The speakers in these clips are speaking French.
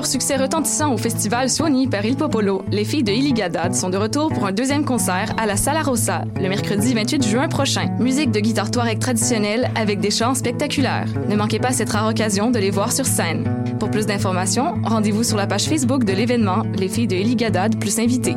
leur succès retentissant au festival Suoni par Il Popolo, les filles de Iligadad sont de retour pour un deuxième concert à la Sala Rossa le mercredi 28 juin prochain. Musique de guitare touareg traditionnelle avec des chants spectaculaires. Ne manquez pas cette rare occasion de les voir sur scène. Pour plus d'informations, rendez-vous sur la page Facebook de l'événement Les filles de Iligadad plus invités.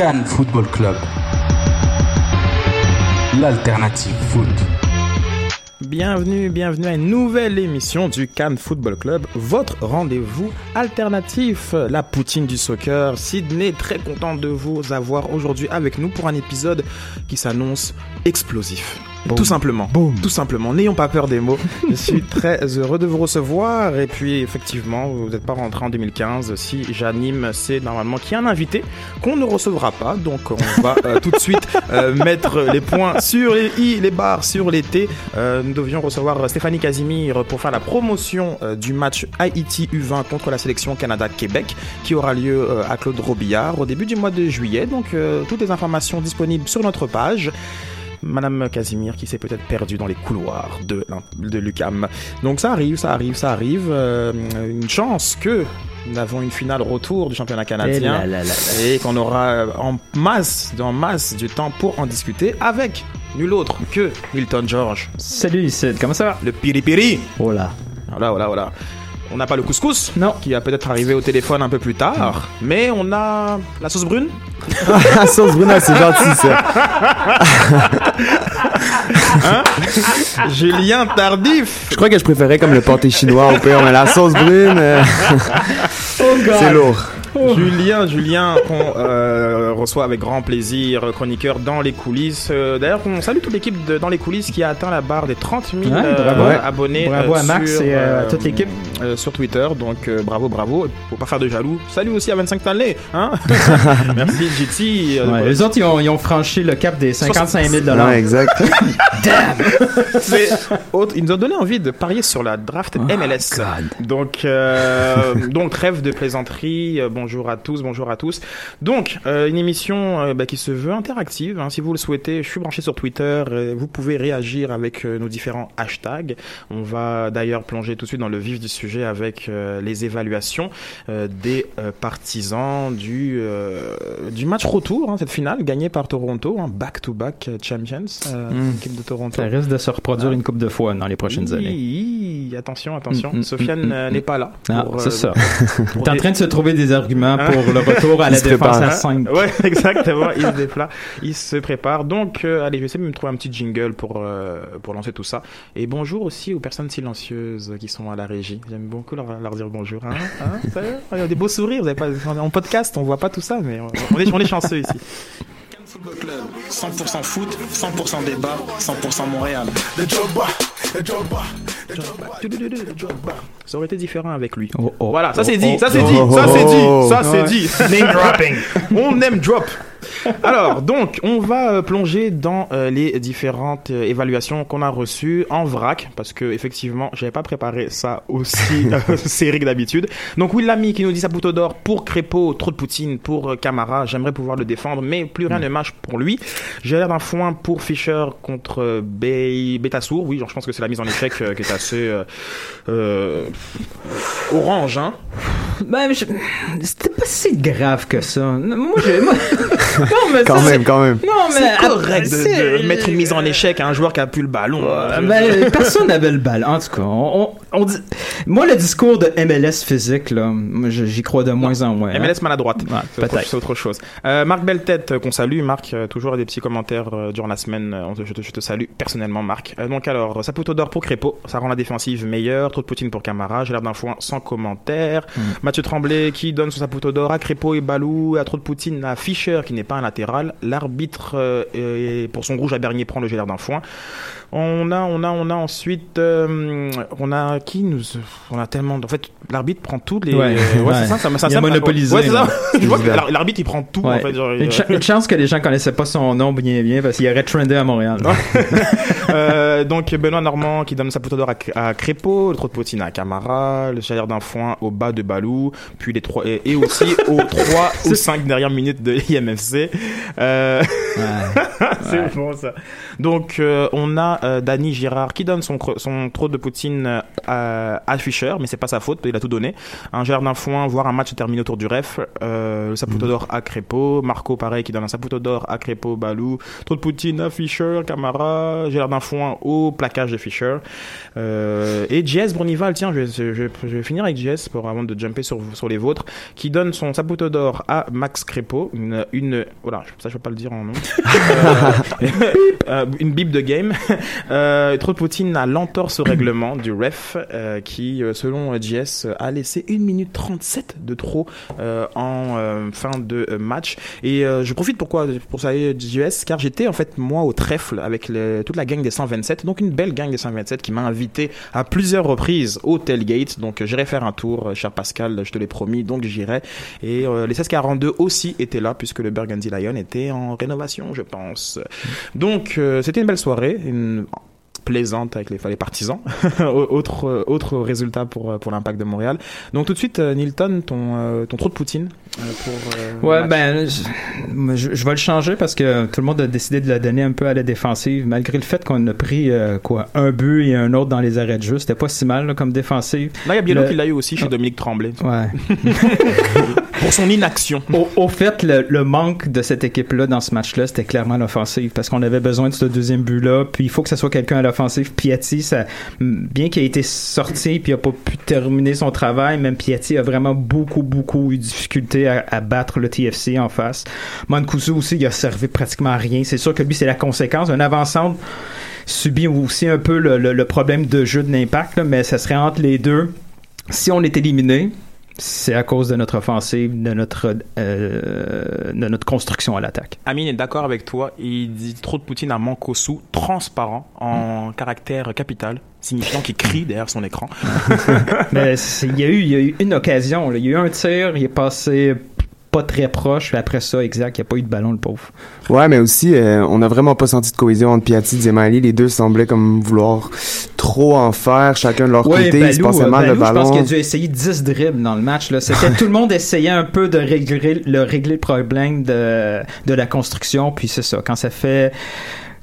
Cannes Football Club. L'alternative foot. Bienvenue, bienvenue à une nouvelle émission du Cannes Football Club, votre rendez-vous alternatif, la poutine du soccer. Sydney, très content de vous avoir aujourd'hui avec nous pour un épisode qui s'annonce explosif. Tout simplement. Tout simplement. N'ayons pas peur des mots. Je suis très heureux de vous recevoir. Et puis, effectivement, vous n'êtes pas rentré en 2015. Si j'anime, c'est normalement qu'il y a un invité qu'on ne recevra pas. Donc, on va euh, tout de suite euh, mettre les points sur les i, les barres sur les t. Euh, nous devions recevoir Stéphanie Casimir pour faire la promotion du match Haïti U20 contre la sélection Canada-Québec qui aura lieu à Claude Robillard au début du mois de juillet. Donc, toutes les informations disponibles sur notre page. Madame Casimir qui s'est peut-être perdue dans les couloirs de, de l'UCAM. Donc ça arrive, ça arrive, ça arrive. Euh, une chance que nous avons une finale retour du championnat canadien Eh et qu'on aura en masse, en masse du temps pour en discuter avec nul autre que Milton George, Salut Sid, comment ça va? le piri-piri. Oh là. Voilà, voilà, voilà. On n'a pas le couscous, Non. qui va peut-être arriver au téléphone un peu plus tard, mais on a la sauce brune. La sauce Bruno, c'est gentil ça. Julien Tardif. Je crois que je préférais comme le pâté chinois au pire, mais la sauce brune, euh, c'est lourd. Julien, Julien, qu'on euh, reçoit avec grand plaisir, chroniqueur dans les coulisses. Euh, D'ailleurs, on salue toute l'équipe de Dans les coulisses qui a atteint la barre des 30 000 Ouais, euh, bravo. abonnés. Bravo euh, à Max sur, et à euh, toute l'équipe. euh, sur Twitter. Donc, euh, bravo, bravo. Faut pas faire de jaloux. Salut aussi à 25 Stanley. Hein Merci, JT. euh, Ouais, les autres, ils ont, ils ont franchi le cap des 55 000 Non, exact. Mais, autre- il nous a donné envie de parier sur la draft MLS. Donc, euh, donc trêve de plaisanterie. Euh, bonjour à tous, bonjour à tous. Donc, euh, une émission euh, bah, qui se veut interactive. hein, si vous le souhaitez, je suis branché sur Twitter. euh, vous pouvez réagir avec nos différents hashtags. On va d'ailleurs plonger tout de suite dans le vif du sujet avec les évaluations des partisans du du match retour, hein, cette finale gagnée par Toronto, hein, back-to-back champions, euh, Mm. équipe de Toronto. Ça risque de se reproduire une coupe de fois dans les prochaines Oui, années. attention, attention. Mm, mm, Sofiane mm, euh, mm, n'est pas là. Ah, c'est euh, ça. T'es en train de se trouver des arguments Hein? pour le retour à la se défense prépare. à 5. Ouais, exactement. Il se dépla, il se prépare. Donc, euh, allez, je vais essayer de me trouver un petit jingle pour euh, pour lancer tout ça. Et bonjour aussi aux personnes silencieuses qui sont à la régie. J'aime beaucoup leur, leur dire bonjour. Hein, hein, ça Il y a des beaux sourires. Vous avez pas en podcast, on voit pas tout ça, mais on, est on est chanceux ici. Cannes Football Club, 100% foot, 100% débat, 100% Montréal. Ça aurait été différent avec lui. Oh, oh, voilà, ça oh, c'est dit, oh, ça c'est oh, dit, oh, ça c'est oh, dit, oh. ça c'est dit. Name dropping. On name drop. Alors, donc, on va euh, plonger dans euh, les différentes euh, évaluations qu'on a reçues en vrac, parce que effectivement, j'avais pas préparé ça aussi euh, serré que d'habitude. Donc, Will Lamy qui nous dit Saputo d'or pour Crépeau, trop de Poutine pour Camara. J'aimerais pouvoir le défendre, mais plus rien ne marche pour lui. J'ai l'air d'un foin pour Fischer contre Bay- Betassour. Oui, genre, je pense que c'est la mise en échec qui est assez orange, hein. Ben, je- c'était pas si grave que ça. Moi, j'ai. moi- non, mais Quand ça, même, quand même. c'est- Non, mais. C'est correct de, mettre une mise en échec à un joueur qui a plus le ballon. Euh, ben, personne n'avait le bal. En tout cas, on, on- on dit... moi, le discours de MLS physique, là, je- j'y crois de moins en moins. hein. MLS maladroite. Ouais, C'est autre, peut-être. c'est autre chose. Euh, Marc Belletête, euh, qu'on salue. Marc, euh, toujours des petits commentaires durant la semaine. Je, te, je te salue personnellement, Marc. Euh, donc alors, Saputo d'or pour Crépeau. Ça rend la défensive meilleure. Trop de Poutine pour Camara. J'ai l'air d'un foin sans commentaire. Mm. Mathieu Tremblay qui donne son Saputo d'or à Crépeau et Balou. À trop de Poutine à Fischer qui n'est pas un latéral. L'arbitre, euh, pour son rouge à Bernier, prend le l'air d'un foin. On a, on a, on a ensuite, euh, on a qui nous, on a tellement, en fait, l'arbitre prend tous les, Ouais, ouais, ouais. c'est ça, ça, ça, Il a ça- monopolisé, Ouais, c'est ça. là. Je vois que l'ar- l'arbitre il prend tout, en fait. genre, une, une chance que les gens connaissaient pas son nom bien bien parce qu'il aurait trendé à Montréal. Euh, donc Benoît Normand qui donne sa poteau d'or à, à Crépeau, le trop de Poutine à Camara, le chaleur d'un foin au bas de Balou, puis les trois et, et aussi aux trois ou cinq dernières minutes de IMFC. Euh, c'est bon ça. Donc euh, on a euh, Danny Girard qui donne son son trop de Poutine euh, à, Fischer, mais c'est pas sa faute, il a tout donné. Un gère d'un foin, voire un match terminé autour du ref. Euh, le Saputo d'or à Crépeau, Marco pareil qui donne un Saputo d'or à Crépeau, Balou, trop de Poutine à Fischer, Camara, Gérard d'un foin au plaquage de Fischer. Euh, et JS Bournival, tiens, je vais, je, vais- je vais finir avec JS pour avant de jumper sur, sur les vôtres, qui donne son Saputo d'or à Max Crépeau, une, une voilà, ça je peux pas le dire en nom. Une bib de game. Euh, trop de Poutine à l'entorse au règlement du ref euh, qui, euh, selon JS, a laissé 1 minute 37 de trop euh, en euh, fin de euh, match. Et je profite pourquoi pour ça JS car j'étais en fait moi au trèfle avec le- toute la gang des 127, donc une belle gang des 127 qui m'a invité à plusieurs reprises au tailgate. Donc j'irai faire un tour, cher Pascal, je te l'ai promis, donc j'irai. Et les 1642 aussi étaient là puisque le Burgundy Lion était en rénovation, je pense. Donc c'était une belle soirée, une plaisante avec les, partisans. autre autre résultat pour euh, pour l'impact de Montréal. Donc tout de suite euh, Nilton ton euh, ton de Poutine pour euh, Ouais, ben, je, vais le changer parce que tout le monde a décidé de la donner un peu à la défensive, malgré le fait qu'on a pris euh, quoi un but et un autre dans les arrêts de jeu. C'était pas si mal là, comme défensive. Là il y a Biello Le- qui l'a eu aussi chez Dominique Tremblay Ouais. pour son inaction. Au, au fait, le, le manque de cette équipe-là dans ce match-là, c'était clairement l'offensive parce qu'on avait besoin de ce deuxième but-là. Puis il faut que ça soit quelqu'un à l'offensive. Piatti, ça, bien qu'il ait été sorti puis il a pas pu terminer son travail, même Piatti a vraiment beaucoup, beaucoup eu de à, battre le TFC en face. Mancuso aussi, il a servi pratiquement à rien. C'est sûr que lui, c'est la conséquence. Un avant-centre subit aussi un peu le, problème de jeu de l'impact, mais ça serait entre les deux. Si on est éliminé, c'est à cause de notre offensive, de notre, euh, de notre construction à l'attaque. Amine est d'accord avec toi. Il dit trop de Poutine à Mankosu, transparent, en caractère capital, signifiant qu'il crie derrière son écran. Mais il y, a eu, il y a eu une occasion. là. Il y a eu un tir, il est passé pas très proche, puis après ça, exact, il n'y a pas eu de ballon, le pauvre. Ouais, mais aussi, euh, on n'a vraiment pas senti de cohésion entre Piatti et Zemali. Les deux semblaient comme vouloir trop en faire, chacun de leur Ouais, côté. ils se Balou, passaient euh, le Balou, je pense ballon. qu'il a dû essayer 10 dribbles dans le match. Là. C'était, tout le monde essayait un peu de régler le, régler le problème de, de la construction, puis c'est ça. Quand ça fait...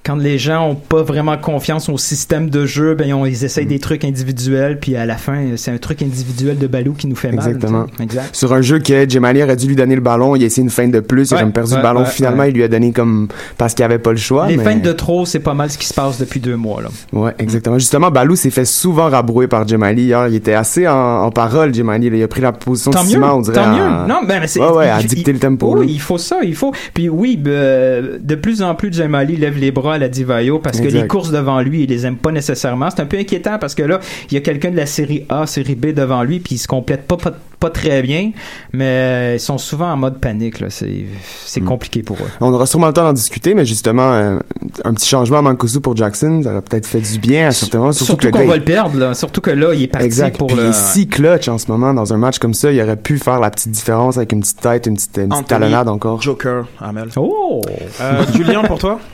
Quand les gens ont pas vraiment confiance au système de jeu, ben on, ils essayent des trucs individuels, puis à la fin, c'est un truc individuel de Balou qui nous fait mal. Exactement. Sur un jeu que Jemali aurait dû lui donner le ballon, il a essayé une feinte de plus, il a Ouais, perdu ouais, le ballon. ouais, Finalement, ouais. il lui a donné comme parce qu'il avait pas le choix. Les mais... feintes de trop, c'est pas mal ce qui se passe depuis deux mois. Là. Ouais, exactement. Justement, Balou s'est fait souvent rabrouer par Jemali hier. Il était assez en, en parole, Jemali. Il a pris la position Tant de mieux, ciment, on dirait. tant mieux. Non, ben, c'est, Ouais, ouais, il- à il- dicter le tempo. Oui, là. il faut ça, il faut. Puis oui, ben, de plus en plus, Jamali lève les bras à la Divayo parce que Exact. les courses devant lui, il les aime pas nécessairement. C'est un peu inquiétant parce que là, il y a quelqu'un de la série A, série B devant lui, puis ils se complètent pas, pas, pas très bien, mais ils sont souvent en mode panique. Là. C'est, c'est Mm. compliqué pour eux. On aura sûrement le temps d'en discuter, mais justement, euh, un petit changement à Mancuso pour Jackson, ça aurait peut-être fait du bien à certains moments. Surtout, Surtout que qu'on va le perdre, là. Surtout que là, il est parti Exact. pour Puis le. il est si clutch en ce moment dans un match comme ça, il aurait pu faire la petite différence avec une petite tête, une petite, une petite Anthony talonnade encore. Joker, Amel. Oh! Euh, Julien, pour toi?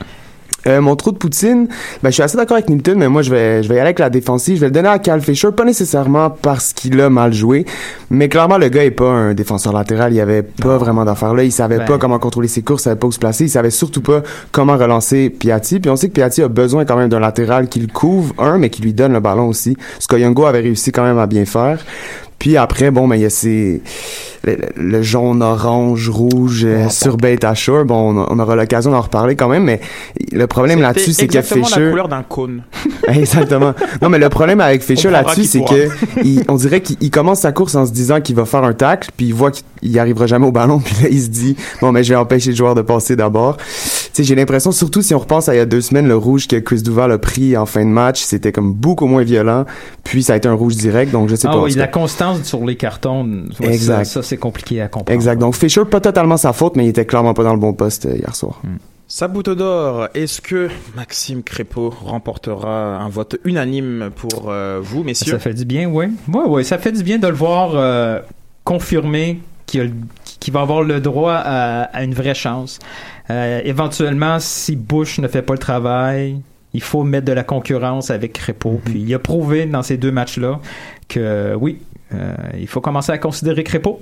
Euh, mon trou de poutine, ben, je suis assez d'accord avec Nilton, mais moi, je vais, je vais y aller avec la défensive. Je vais le donner à Cal Fisher, pas nécessairement parce qu'il a mal joué, mais clairement, le gars est pas un défenseur latéral. Il y avait pas vraiment d'affaires là. Il savait Ben. pas comment contrôler ses courses, il savait pas où se placer. Il savait surtout pas comment relancer Piatti. Puis on sait que Piatti a besoin quand même d'un latéral qui le couvre, un, mais qui lui donne le ballon aussi. Ce que Youngo avait réussi quand même à bien faire. Puis après, bon, ben, il y a ces, le, le jaune, orange, rouge, euh, sur Beta Shore. Bon, on, on aura l'occasion d'en reparler quand même, mais le problème là-dessus, c'est que exactement la Fisher... couleur d'un cône. Exactement. Non, mais le problème avec Fisher là-dessus, c'est que il- on dirait qu'il il commence sa course en se disant qu'il va faire un tacle, puis il voit qu'il il arrivera jamais au ballon, puis là il se dit bon, mais je vais empêcher le joueur de passer d'abord. Tu sais, j'ai l'impression, surtout si on repense à il y a deux semaines, le rouge que Chris Duval a pris en fin de match, c'était comme beaucoup moins violent, puis ça a été un rouge direct, donc je sais Ah pas. oui, la cas. Sur les cartons, ouais, Exact. ça, ça, c'est compliqué à comprendre. Exact. Donc Fisher, pas totalement sa faute, mais il était clairement pas dans le bon poste euh, hier soir. Sabuto d'or, est-ce que Maxime Crépeau remportera un vote unanime pour euh, vous, messieurs? Ça fait du bien, oui. Oui, oui, ça fait du bien de le voir euh, confirmer qu'il va avoir le droit à, à une vraie chance. Euh, éventuellement, si Bush ne fait pas le travail, il faut mettre de la concurrence avec Crépeau. Puis il a prouvé dans ces deux matchs-là que oui, euh, il faut commencer à considérer Crépeau.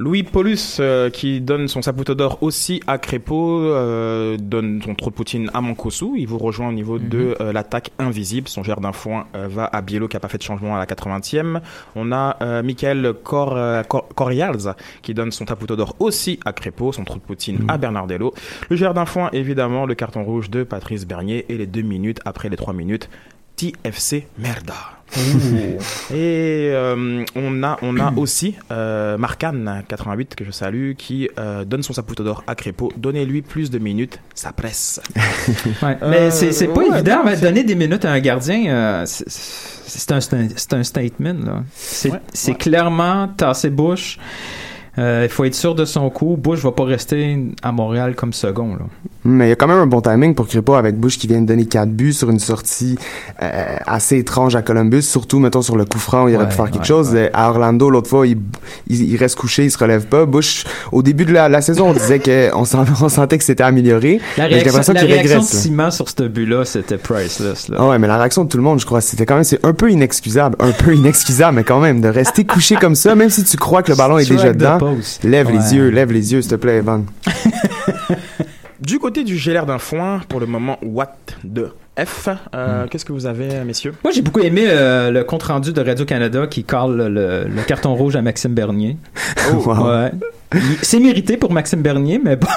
Louis Paulus, euh, qui donne son Saputo d'or aussi à Crépeau, euh, donne son trop de Poutine à Mankosu. Il vous rejoint au niveau de euh, l'attaque invisible. Son gère d'un foin va à Biello qui n'a pas fait de changement à la 80e. On a Michael Cor, Cor- Corials qui donne son Saputo d'or aussi à Crépeau, son trop de Poutine à Bernardello. Le gère d'un foin, évidemment, le carton rouge de Patrice Bernier et les deux minutes après les trois minutes. TFC Merda. Et euh, on a, on a aussi euh, Marcan 88 que je salue qui euh, donne son saputo d'or à Crépeau. Donnez-lui plus de minutes, ça presse. Ouais. Euh, Mais c'est c'est pas ouais, évident, mais donner des minutes à un gardien, c'est- un, c'est un- statement. C'est Ouais, clairement tasser Bush. Euh, il faut être sûr de son coup. Bush va pas rester à Montréal comme second. Là. Mais il y a quand même un bon timing pour Crépeau avec Bush qui vient de donner 4 buts sur une sortie euh, assez étrange à Columbus, surtout mettons sur le coup franc où il aurait Ouais, pu faire quelque ouais, chose. ouais. À Orlando l'autre fois, il, il, il reste couché, il se relève pas. Bush, au début de la, la saison, on disait que on, on sentait que c'était amélioré. La réaction, la réaction de régresse. là. Simon sur ce but-là, c'était priceless. Là. Ah ouais, mais la réaction de tout le monde, je crois, c'était quand même, c'est un peu inexcusable, un peu inexcusable, mais quand même, de rester couché comme ça, même si tu crois que le ballon est déjà dedans. Lève Ouais. les yeux, lève les yeux, s'il te plaît, Evan. Du côté du Gélaire d'un foin, pour le moment, what de F? Euh, Hmm. Qu'est-ce que vous avez, messieurs? Moi, j'ai beaucoup aimé euh, le compte-rendu de Radio-Canada qui colle le, le- le carton rouge à Maxime Bernier. Wow. Ouais. C'est mérité pour Maxime Bernier, mais pas,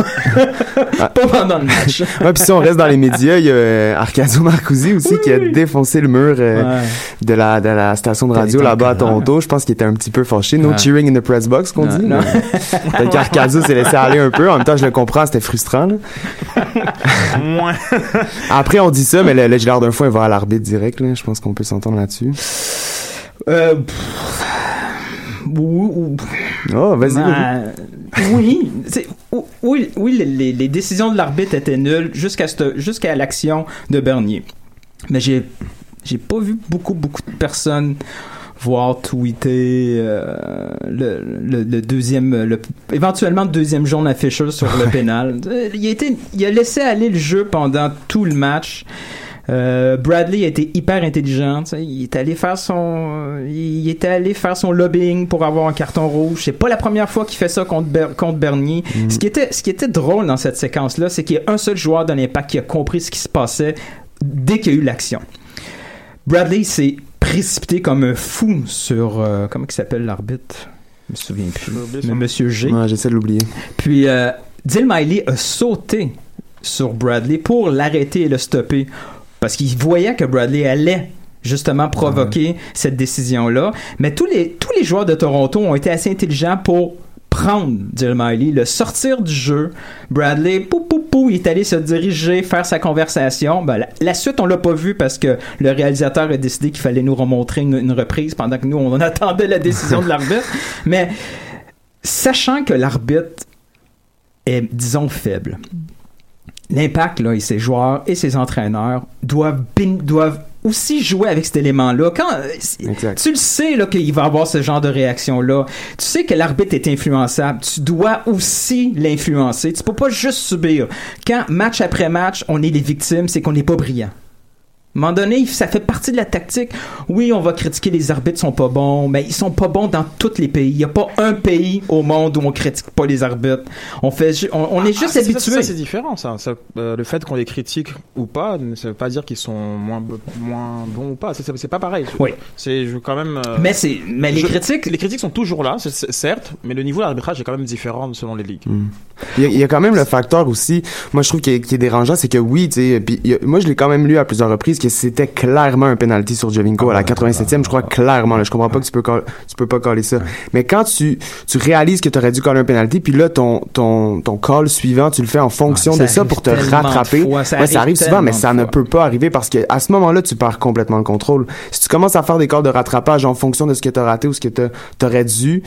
Ah. pas pendant le match. Ouais, puis si on reste dans les médias, il y a euh, Arcadio Marcusi aussi qui a défoncé le mur euh, Ouais. de la de la station de radio là-bas à Toronto. Je pense qu'il était un petit peu fâché. No Ouais. cheering in the press box, qu'on dit. non. mais Peut-être qu'Arcadio s'est laissé aller un peu. En même temps, je le comprends, c'était frustrant. là. Après, on dit ça, mais le, le d'un fois, il va à l'arbitre direct. Là. Je pense qu'on peut s'entendre là-dessus. Euh, pff, ou- ou- Oh, vas-y. Ben, oui, oui, oui, les- décisions de l'arbitre étaient nulles jusqu'à jusqu'à l'action de Bernier. Mais j'ai j'ai pas vu beaucoup beaucoup de personnes voir tweeter euh, le, le, le deuxième le, éventuellement le deuxième jaune à Fisher sur le pénal. Euh, Il a été il a laissé aller le jeu pendant tout le match. Euh, Bradley a été hyper intelligent. Il est allé faire son, il était allé faire son lobbying pour avoir un carton rouge. C'est pas la première fois qu'il fait ça contre, Ber- contre Bernier. Ce qui était, ce qui était drôle dans cette séquence-là, c'est qu'il y a un seul joueur de l'impact qui a compris ce qui se passait dès qu'il y a eu l'action. Bradley s'est précipité comme un fou sur, euh, comment il s'appelle l'arbitre? Je me souviens plus. Mais. Monsieur G. Ouais, J'essaie de l'oublier. Puis euh, Dill Miley a sauté sur Bradley pour l'arrêter et le stopper parce qu'il voyait que Bradley allait justement provoquer cette décision-là. Mais tous les, tous les joueurs de Toronto ont été assez intelligents pour prendre Dill Miley, le sortir du jeu. Bradley, poup, poup, où il est allé se diriger, faire sa conversation. Ben, la, la suite, on l'a pas vu parce que le réalisateur a décidé qu'il fallait nous remontrer une, une reprise pendant que nous, on attendait la décision de l'arbitre. Mais sachant que l'arbitre est, disons, faible, l'impact, là, et ses joueurs et ses entraîneurs doivent, aussi jouer avec cet élément-là. Quand Exact. tu le sais là qu'il va avoir ce genre de réaction-là, tu sais que l'arbitre est influençable, tu dois aussi l'influencer. Tu peux pas juste subir. Quand match après match, on est les victimes, c'est qu'on n'est pas brillant. À un moment donné, ça fait partie de la tactique. Oui, on va critiquer les arbitres sont pas bons, mais ils sont pas bons dans tous les pays. Il y a pas un pays au monde où on critique pas les arbitres. On fait, on, on est Ah, juste ça, habitué. Ça, c'est différent, ça. Ça, euh, le fait qu'on les critique ou pas, ne ça veut pas dire qu'ils sont moins, moins bons ou pas. C'est- pas pareil. Oui. C'est quand même. euh, Mais c'est, mais les je- critiques, Les critiques sont toujours là, certes, mais le niveau de l'arbitrage est quand même différent selon les ligues. Il y, a, il y a quand même le facteur aussi, moi je trouve qui est, est dérangeant, c'est que oui, tu sais, moi je l'ai quand même lu à plusieurs reprises que c'était clairement un penalty sur Jovinko à la 87e, je crois clairement, là, je comprends pas que tu peux call- tu peux pas coller ça. Mais quand tu tu réalises que tu aurais dû coller un penalty, puis là ton ton ton call suivant, tu le fais en fonction Ouais, de ça arrive pour te rattraper. fois, ça Ouais, ça arrive arrive souvent, mais ça ne peut pas arriver parce que à ce moment-là, tu perds complètement le contrôle. Si tu commences à faire des calls de rattrapage en fonction de ce que tu as raté ou ce que tu aurais dû,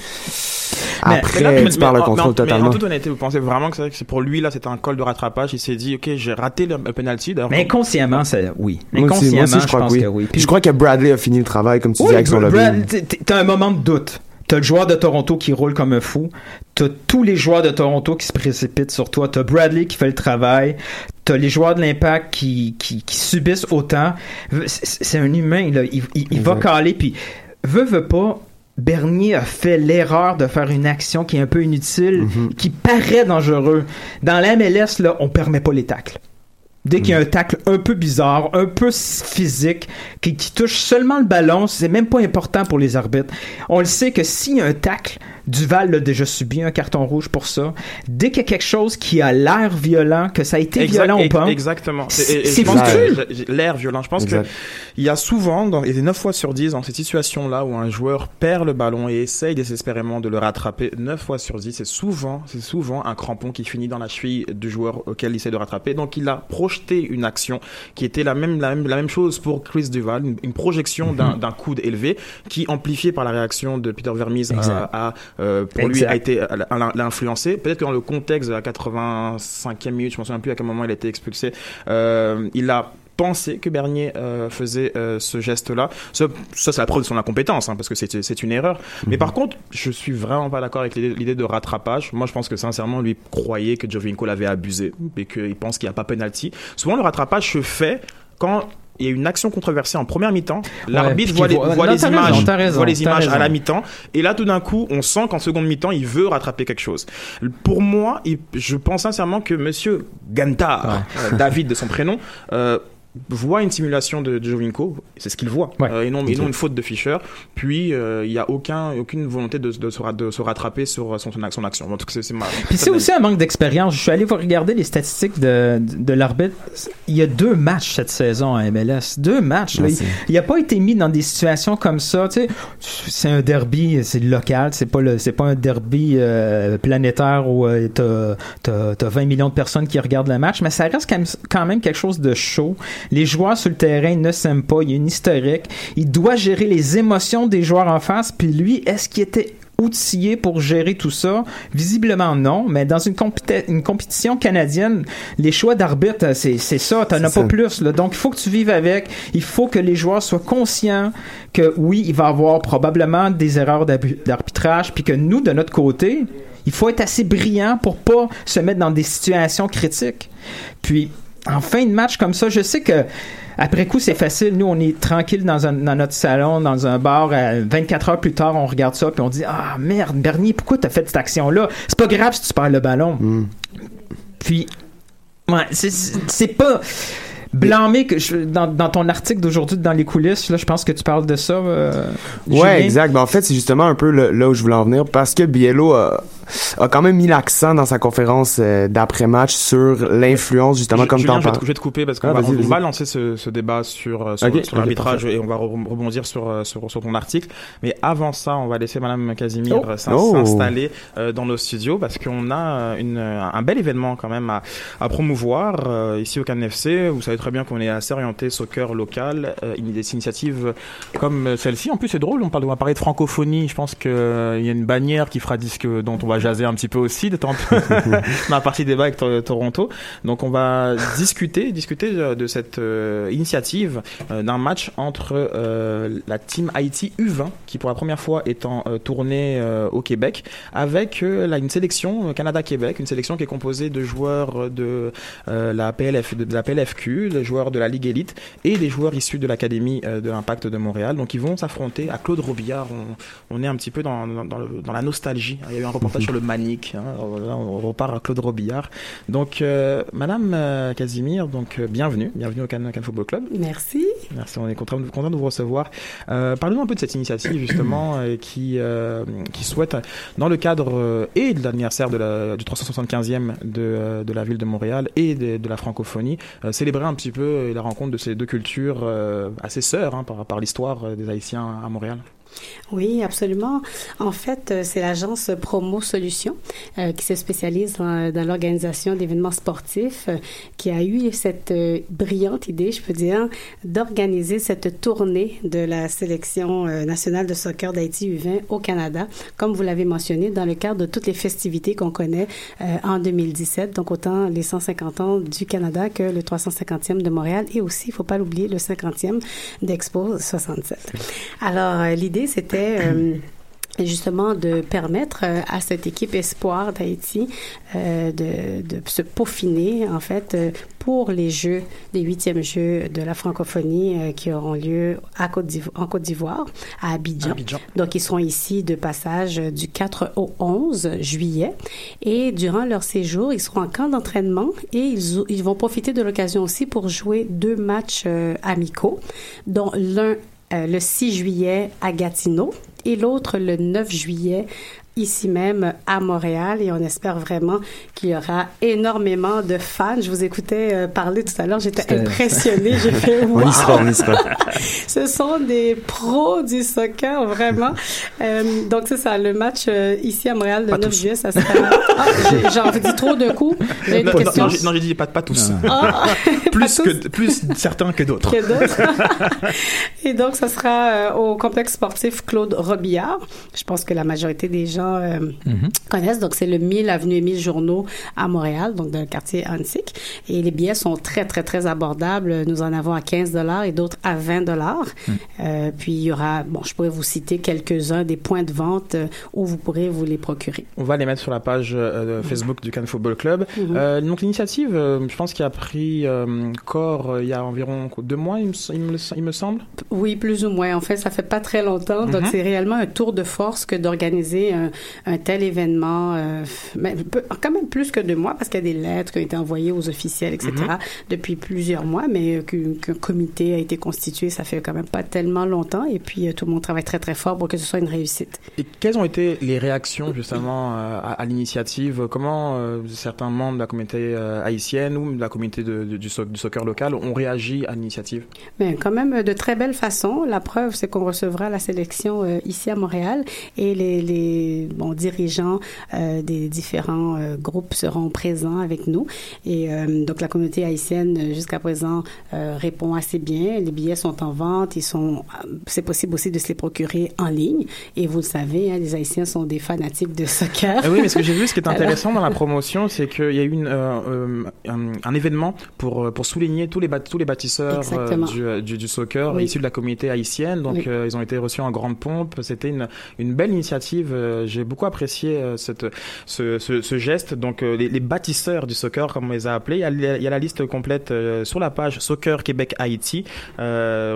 après Mais là, mais- tu mais le en- contrôle en- totalement. Mais en toute honnêteté, vous pensez vraiment que c'est pour lui là, c'était un call de rattrapage. Il s'est dit, ok, j'ai raté le, le penalty. Mais inconsciemment, ça, oui. Moi aussi, Inconsciemment, moi aussi, je, pense que oui. Puis- je crois que Bradley a fini le travail, comme tu Oui, dis, avec son lobby. T'as un moment de doute. T'as le joueur de Toronto qui roule comme un fou. T'as tous les joueurs de Toronto qui se précipitent sur toi. T'as Bradley qui fait le travail. T'as les joueurs de l'Impact qui, qui, qui subissent autant. C'est un humain, là. Il, il- il va caler, puis veut, veut pas. Bernier a fait l'erreur de faire une action qui est un peu inutile, Mm-hmm. qui paraît dangereux. Dans la MLS, là, on permet pas les tacles. Dès qu'il y a un tacle un peu bizarre, un peu physique, qui, qui touche seulement le ballon, c'est même pas important pour les arbitres. On le sait que s'il y a un tacle, Duval l'a déjà subi un carton rouge pour ça. Dès qu'il y a quelque chose qui a l'air violent, que ça a été Exact- violent ou pas, Exactement. C'est- l'air violent. Je pense Exact. que il y a souvent, dans, et 9 fois sur 10, dans cette situation-là où un joueur perd le ballon et essaye désespérément de le rattraper, 9 fois sur 10, c'est souvent, c'est souvent un crampon qui finit dans la cheville du joueur auquel il essaie de rattraper. Donc il a une action qui était la même, la même, la même chose pour Chris Duval, une, une projection Mhm. d'un, d'un coude élevé qui, amplifié par la réaction de Peter Vermees, a, euh, pour lui, a été, l'a influencé. Peut-être que dans le contexte de la 85e minute, je me souviens plus à quel moment il a été expulsé, euh, il a pensé que Bernier euh, faisait euh, ce geste-là. Ça, ça c'est la preuve de son incompétence, hein, parce que c'est une erreur. Mais par contre, je suis vraiment pas d'accord avec l'idée de rattrapage. Moi, je pense que sincèrement, lui croyait que Jovinko l'avait abusé et qu'il pense qu'il n'y a pas penalty. Souvent, le rattrapage se fait quand il y a une action controversée en première mi-temps, l'arbitre voit les, voit- voit non, les t'as raison, images, raison, voit les images à la mi-temps, et là tout d'un coup, on sent qu'en seconde mi-temps, il veut rattraper quelque chose. Pour moi, il- je pense sincèrement que Monsieur Gantar, euh, David de son prénom, euh, voit une simulation de, de Jovinko, c'est ce qu'il voit, Ouais. euh, et, non, et non une faute de Fischer. Puis euh, il n'y a aucun, aucune volonté de, de se, ra- de se rattraper sur son, son action. En tout cas, c'est- c'est ma. Puis c'est aussi un manque d'expérience. Je suis allé voir regarder les statistiques de, de, de l'arbitre. Il y a deux matchs cette saison à MLS. Deux matchs. là. Ouais, Il- n'a pas été mis dans des situations comme ça. Tu sais, c'est un derby, c'est local. C'est pas le, c'est pas un derby euh, planétaire où euh, t'as, t'as, t'as 20 millions de personnes qui regardent le match. Mais ça reste quand même, quand même quelque chose de chaud. Les joueurs sur le terrain ne s'aiment pas. Il y a une historique. Il doit gérer les émotions des joueurs en face. Puis lui, est-ce qu'il était outillé pour gérer tout ça? Visiblement non, mais dans une, compéti- une compétition canadienne, les choix d'arbitre, c'est ça, t'en as pas plus. Là. Donc il faut que tu vives avec, il faut que les joueurs soient conscients que oui, il va y avoir probablement des erreurs d'arbi- d'arbitrage, puis que nous, de notre côté, il faut être assez brillant pour pas se mettre dans des situations critiques. Puis en fin de match comme ça, je sais que après coup, c'est facile. Nous, on est tranquille dans, un- dans notre salon, dans un bar. euh, 24 heures plus tard, on regarde ça puis on dit Ah merde, Bernier, pourquoi t'as fait cette action-là? C'est pas grave si tu perds le ballon. Mm. Puis, ouais, c'est- pas blâmer que je, dans, dans ton article d'aujourd'hui dans les coulisses. Là, je pense que tu parles de ça. euh, Julien. Ouais, exact. Ben, en fait, c'est justement un peu le- là où je voulais en venir parce que Biello a, a quand même mis l'accent dans sa conférence euh, d'après-match sur l'influence, justement, comme t'en parles. je vais te couper parce qu'on Ah, va, on lancer ce, ce débat sur, euh, sur, sur l'arbitrage et on va re- rebondir sur, euh, sur, sur ton article. Mais avant ça, on va laisser Madame Casimir Oh. Oh. s'installer dans nos studios parce qu'on a une, un bel événement quand même à, à promouvoir ici au CanFC. Vous savez très bien qu'on est assez orienté soccer local, euh, une des initiatives comme celle-ci. En plus, c'est drôle, on, parle, on va parler de francophonie. Je pense qu'il y a une bannière qui fera disque dont on va jaser un petit peu aussi de temps la partie débat avec To- Toronto. Donc on va discuter, discuter euh, de cette euh, initiative euh, d'un match entre euh, la team Haïti U20 qui pour la première fois est en tournée au Québec avec là, une sélection Canada-Québec, une sélection qui est composée de joueurs de la PLF, de, de la PLFQ, des joueurs de la Ligue Élite et des joueurs issus de l'académie de l'Impact de Montréal. Donc ils vont s'affronter à Claude Robillard. On, on est un petit peu dans, dans, dans le- dans la nostalgie. Il y a eu un reportage sur le Manic. Hein. On repart à Claude Robillard. Donc, euh, Madame euh, Casimir, donc euh, bienvenue, bienvenue au Cannes Cannes Football Club. Merci. Merci, on est content, content de vous recevoir. Euh, Parlez-nous un peu de cette initiative justement qui qui souhaite, dans le cadre et de l'anniversaire de la, du 375e de, de la ville de Montréal et de, de la francophonie, célébrer un petit peu la rencontre de ces deux cultures assez sœurs hein, par, par l'histoire des Haïtiens à Montréal. Oui, absolument. En fait, euh, c'est l'agence Promo Solutions euh, qui se spécialise dans, l'organisation d'événements sportifs euh, qui a eu cette brillante idée, je peux dire, d'organiser cette tournée de la sélection nationale de soccer d'Haïti U20 au Canada, comme vous l'avez mentionné, dans le cadre de toutes les festivités qu'on connaît en 2017, donc autant les 150 ans du Canada que le 350e de Montréal et aussi, il faut pas l'oublier, le 50e d'Expo 67. Alors, euh, c'était euh, justement de permettre euh, à cette équipe espoir d'Haïti euh, de, de se peaufiner, en fait, pour les Jeux, les huitièmes Jeux de la francophonie euh, qui auront lieu à Côte en Côte d'Ivoire, à Abidjan. Abidjan. Donc, ils seront ici de passage du 4 au 11 juillet. Et durant leur séjour, ils seront en camp d'entraînement et ils, ils vont profiter de l'occasion aussi pour jouer deux matchs euh, amicaux, dont l'un le 6 juillet à Gatineau et l'autre le 9 juillet ici même à Montréal et on espère vraiment qu'il y aura énormément de fans. Je vous écoutais euh, parler tout à l'heure, j'étais impressionnée, j'ai fait On y sera, on y sera. Ce sont des pros du soccer, vraiment. Euh, donc, c'est ça, le match euh, ici à Montréal le Pas 9 tous. juillet, ça sera... Ah, j'ai- J'en dit trop de coups. J'ai une Non, non, question? non, j'ai- non, j'ai dit pas, pas tous. Ah, plus, pas tous? que, plus certains que d'autres. que d'autres. Et donc, ça sera euh, au complexe sportif Claude Robillard. Je pense que la majorité des gens euh, connaissent. Donc, c'est le 1000 avenue Émile Journeau à Montréal, donc dans le quartier Hansik. Et les billets sont très, très, très abordables. Nous en avons à 15 dollars et d'autres à 20 dollars. Euh, puis, il y aura, bon, je pourrais vous citer quelques-uns des points de vente euh, où vous pourrez vous les procurer. On va les mettre sur la page euh, Facebook du Cannes Football Club. Mhm. Euh, donc l'initiative, euh, je pense qu'il a pris euh, corps euh, il y a environ deux mois, il me, s- il me, il me semble. Oui, plus ou moins. En fait, ça fait pas très longtemps. Donc, Mhm. c'est réellement un tour de force que d'organiser un, un tel événement. euh, mais peu- quand même plus que deux mois, parce qu'il y a des lettres qui ont été envoyées aux officiels, etc. Mhm. depuis plusieurs mois, mais euh, qu'un comité a été constitué, ça fait quand même pas tellement longtemps. Et puis, euh, tout le monde travaille très, très fort pour que ce soit une réussite. Et quelles ont été les réactions justement à, à l'initiative? Comment euh, certains membres de la communauté haïtienne ou de la communauté de- de- du, so- du soccer local ont réagi à l'initiative? Mais quand même de très belle façon. La preuve, c'est qu'on recevra la sélection euh, ici à Montréal et les, les bon, dirigeants euh, des différents euh, groupes seront présents avec nous. Et euh, donc la communauté haïtienne jusqu'à présent répond assez bien. Les billets sont en vente. Ils sont, c'est possible aussi de se les procurer en ligne. Et vous le savez, hein, les Haïtiens sont des fanatiques de soccer. Ah oui, mais ce que j'ai vu, ce qui est Alors- intéressant dans la promotion, c'est qu'il y a eu une, un, un événement pour, pour souligner tous les, tous les bâtisseurs du, du, du soccer Oui. issus de la communauté haïtienne. Donc, Oui. ils ont été reçus en grande pompe. C'était une, une belle initiative. J'ai beaucoup apprécié euh, cette, ce, ce, geste. Donc, euh, les, bâtisseurs du soccer, comme on les a appelés, il y a, il y a la liste complète euh, sur la page Soccer Québec Haïti.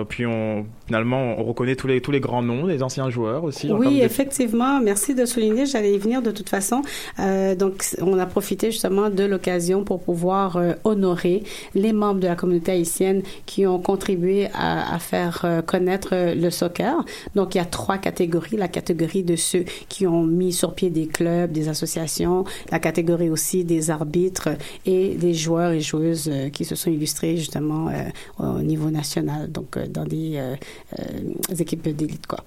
Puis, on, finalement, on reconnaît tous les, tous les grands noms, les anciens joueurs aussi. Oui, de- effectivement. Merci de souligner. J'allais y venir de toute façon. Euh, donc, on a profité justement de l'occasion pour pouvoir euh, honorer les membres de la communauté haïtienne qui ont contribué à, à faire euh, connaître le soccer. Donc, il y a trois catégories. La catégorie de ceux qui ont mis sur pied des clubs, des associations, la catégorie aussi des arbitres et des joueurs et joueuses qui se sont illustrés justement au niveau national, donc dans des, équipes d'élite, quoi.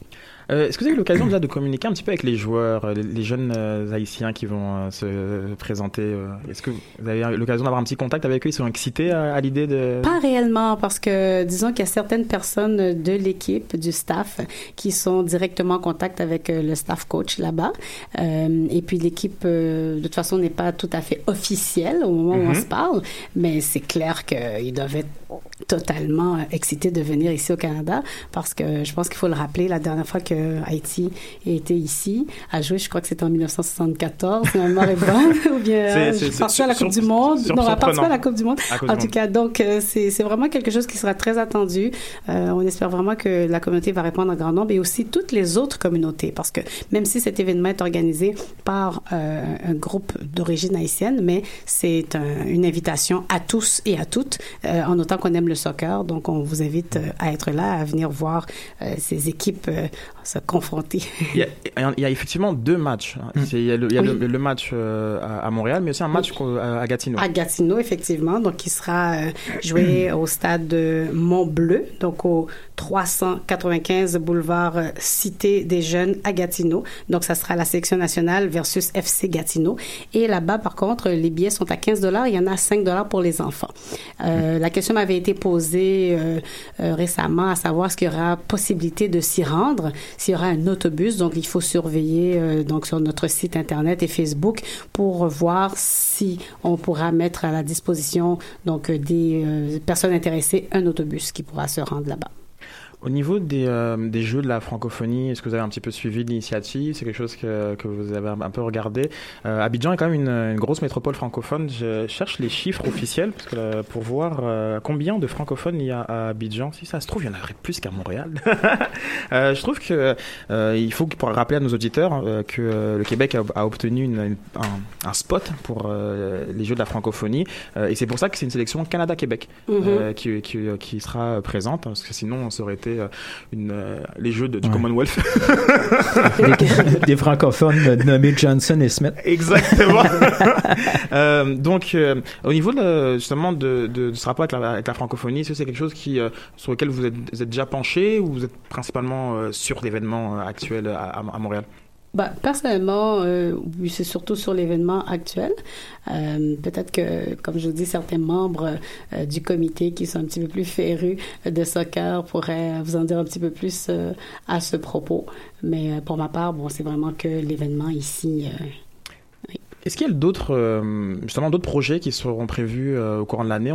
Euh, Est-ce que vous avez eu l'occasion déjà de communiquer un petit peu avec les joueurs, euh, les, les jeunes euh, haïtiens qui vont euh, se présenter Est-ce que vous avez eu l'occasion d'avoir un petit contact avec eux? Ils sont excités à, à l'idée de... Pas réellement, parce que disons qu'il y a certaines personnes de l'équipe, du staff, qui sont directement en contact avec le staff coach là-bas. Et puis l'équipe, de toute façon, n'est pas tout à fait officielle au moment où on Mhm. se parle, mais c'est clair qu'ils doivent être totalement excités de venir ici au Canada, parce que je pense qu'il faut le rappeler, la dernière fois que Haïti était ici, a joué, je crois que c'était en 1974, si ma mémoire est bonne, ou bien c'est à la Coupe du Monde. Non, on a participé à la. Coupe du Monde. À En tout cas, donc euh, c'est vraiment quelque chose qui sera très attendu. Euh, on espère vraiment que la communauté va répondre en grand nombre et aussi toutes les autres communautés, parce que même si cet événement est organisé par euh, un groupe d'origine haïtienne, mais c'est un- une invitation à tous et à toutes, en autant qu'on aime le soccer. Donc, on vous invite à être là, à venir voir ces équipes se confronter. Il y, a, il y a effectivement deux matchs. hein. C'est- Il y a le, il y a Oui. le- le match euh, à, à Montréal, mais aussi un match à, Gatineau. À Gatineau, effectivement, donc qui sera euh, joué au stade de Mont-Bleu, donc au 395 boulevard euh, Cité des Jeunes à Gatineau. Donc ça sera la sélection nationale versus FC Gatineau. Et là-bas, par contre, les billets sont à 15 dollars. Il y en a 5 dollars pour les enfants. Euh, la question m'avait été posée récemment, à savoir est-ce qu'il y aura possibilité de s'y rendre, s'il y aura un autobus. Donc il faut surveiller euh, donc sur notre site internet et Facebook pour voir si on pourra mettre à la disposition donc euh, des euh, personnes intéressées un autobus qui pourra se rendre là-bas. Au niveau des, euh, des jeux de la francophonie, est-ce que vous avez un petit peu suivi l'initiative? C'est quelque chose que, que vous avez un peu regardé euh, Abidjan est quand même une, une grosse métropole francophone. Je cherche les chiffres officiels parce que, euh, pour voir euh, combien de francophones il y a à Abidjan. Si ça se trouve, il y en aurait plus qu'à Montréal. Je trouve que euh, il faut pour rappeler à nos auditeurs que le Québec a, a obtenu une- une- un, un spot pour les Jeux de la francophonie et c'est pour ça que c'est une sélection Canada-Québec Mhm. euh, qui, qui, qui sera présente parce que sinon aurait été euh, une, euh, les Jeux de, du Ouais. Commonwealth. des, des francophones nommés Johnson et Smith. Exactement. Euh, donc, euh, au niveau de, justement de, de, de ce rapport avec la, avec la francophonie, est-ce que c'est quelque chose qui, euh, sur lequel vous êtes, vous êtes déjà penché ou vous êtes principalement euh, sur l'événement euh, actuel à, à, à Montréal? Bah, personnellement, euh, oui, c'est surtout sur l'événement actuel. Euh, Peut-être que, comme je vous dis, certains membres euh, du comité qui sont un petit peu plus férus de soccer pourraient vous en dire un petit peu plus euh, à ce propos. Mais euh, pour ma part, bon, c'est vraiment que l'événement ici. Est-ce qu'il y a d'autres, euh, justement, d'autres projets qui seront prévus euh, au courant de l'année?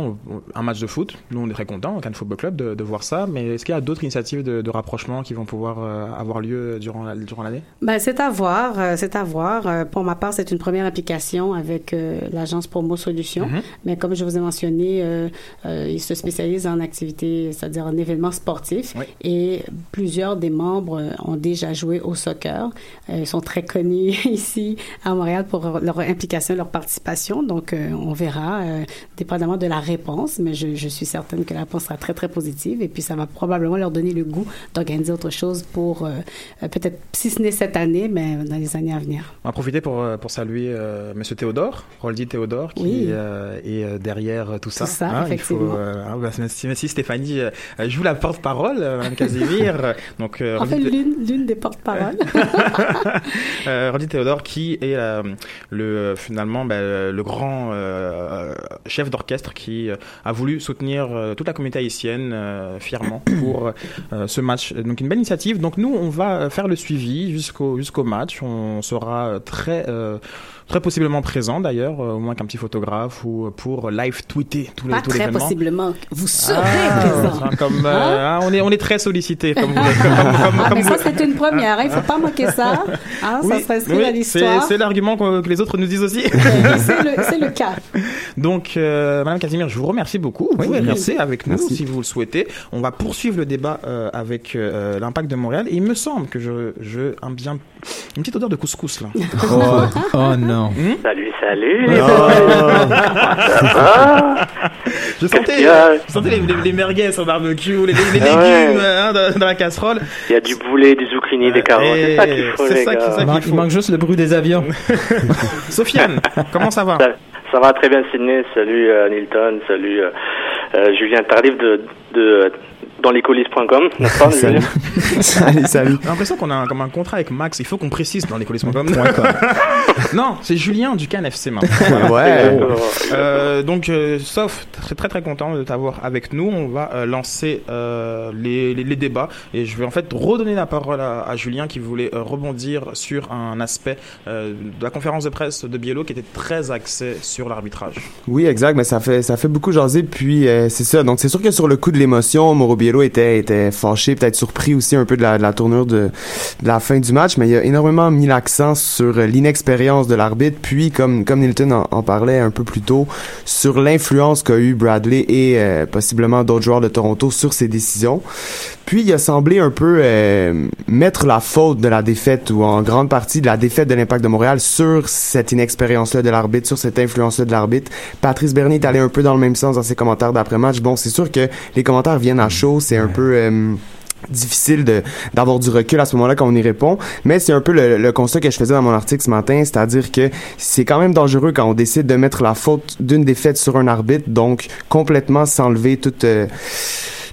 Un match de foot, nous on est très contents au Cannes Football Club de, de voir ça, mais est-ce qu'il y a d'autres initiatives de, de rapprochement qui vont pouvoir euh, avoir lieu durant, la- durant l'année? Ben, c'est à voir, c'est à voir. Pour ma part, c'est une première application avec l'agence Promo Solutions. Mhm. Mais comme je vous ai mentionné, euh, euh, ils se spécialisent en activités, c'est-à-dire en événements sportifs. Et plusieurs des membres ont déjà joué au soccer. Ils sont très connus ici à Montréal pour leur implication, leur participation. Donc, euh, on verra, euh, dépendamment de la réponse. Mais je, je suis certaine que la réponse sera très, très positive. Et puis, ça va probablement leur donner le goût d'organiser autre chose pour, euh, peut-être, si ce n'est cette année, mais dans les années à venir. On va profiter pour, pour saluer Monsieur Théodore, Roldi Théodore, qui Oui. est derrière tout ça. Tout ça, faut, effectivement. hein, bah, si Stéphanie euh, joue la porte-parole, Madame Casimir. donc, En fait, l'une, l'une des porte-paroles. Roldi Théodore, qui est euh, le finalement bah, le grand euh, chef d'orchestre qui euh, a voulu soutenir euh, toute la communauté haïtienne euh, fièrement pour euh, ce match. Donc une belle initiative. Donc nous, on va faire le suivi jusqu'au jusqu'au match. On sera très euh, très possiblement présent d'ailleurs, euh, au moins qu'un petit photographe ou pour live tweeter tout, le- Pas très possiblement. Vous serez Ah, présent. comme euh, Hein? hein, on est on est très sollicité comme vous comme, comme- Ah, comme mais ça, c'est une première. hein. Il ne faut pas manquer ça. Hein, ça Oui, sera inscrit oui, l'histoire. C'est l'argument que, que les autres nous disent aussi. C'est le, cas. Donc, euh, Madame Casimir, je vous remercie beaucoup. Vous pouvez merci. rester avec nous Merci. si vous le souhaitez. On va poursuivre le débat euh, avec euh, l'impact de Montréal. Et il me semble que je, je un bien, une petite odeur de couscous là. Oh, oh non. Hmm Salut, salut. Oh. ça va? Je sentais, a je sentais les, les, les merguez au barbecue, les, les, les Ah ouais. légumes hein, dans, dans la casserole. Il y a du boulet, du zucchini, des carottes. C'est ça qu'il faut, c'est les ça gars. qui- ça Il manque, qu'il il faut. manque juste le bruit des avions. Sofiane, comment ça va Ça, ça va très bien, Sydney. Salut euh, Nilton. Salut euh, euh, Julien Tardif de, de dans lescolis.com, n'est-ce pas Salut. Salut, salut. J'ai l'impression qu'on a un, comme un contrat avec Max. Il faut qu'on précise dans les coulisses.com. non, c'est Julien du Can FC maintenant. Ouais. Exactement. Euh, donc, euh, sauf très très très content de t'avoir avec nous. On va euh, lancer euh, les, les, les débats et je vais en fait redonner la parole à, à Julien qui voulait euh, rebondir sur un aspect euh, de la conférence de presse de Biello qui était très axé sur l'arbitrage. Oui, exact, mais ça fait ça fait beaucoup jaser. Puis euh, c'est ça. Donc c'est sûr que sur le coup de l'émotion, Mauro Biello était était fâché, peut-être surpris aussi un peu de la, tournure de, la fin du match, mais il a énormément mis l'accent sur l'inexpérience de l'arbitre. Puis comme comme Nilton en, en parlait un peu plus tôt, sur l'influence qu'a eu Bradley et euh, possiblement d'autres joueurs de Toronto sur ses décisions. Puis il a semblé un peu euh, mettre la faute de la défaite ou en grande partie de la défaite de l'Impact de Montréal sur cette inexpérience-là de l'arbitre, sur cette influence-là de l'arbitre. Patrice Bernier est allé un peu dans le même sens dans ses commentaires d'après-match. Bon, c'est sûr que les commentaires viennent à chaud, c'est un peu... euh, difficile de d'avoir du recul à ce moment-là quand on y répond mais c'est un peu le, le constat que je faisais dans mon article ce matin c'est-à-dire que c'est quand même dangereux quand on décide de mettre la faute d'une défaite sur un arbitre donc complètement s'enlever toute euh,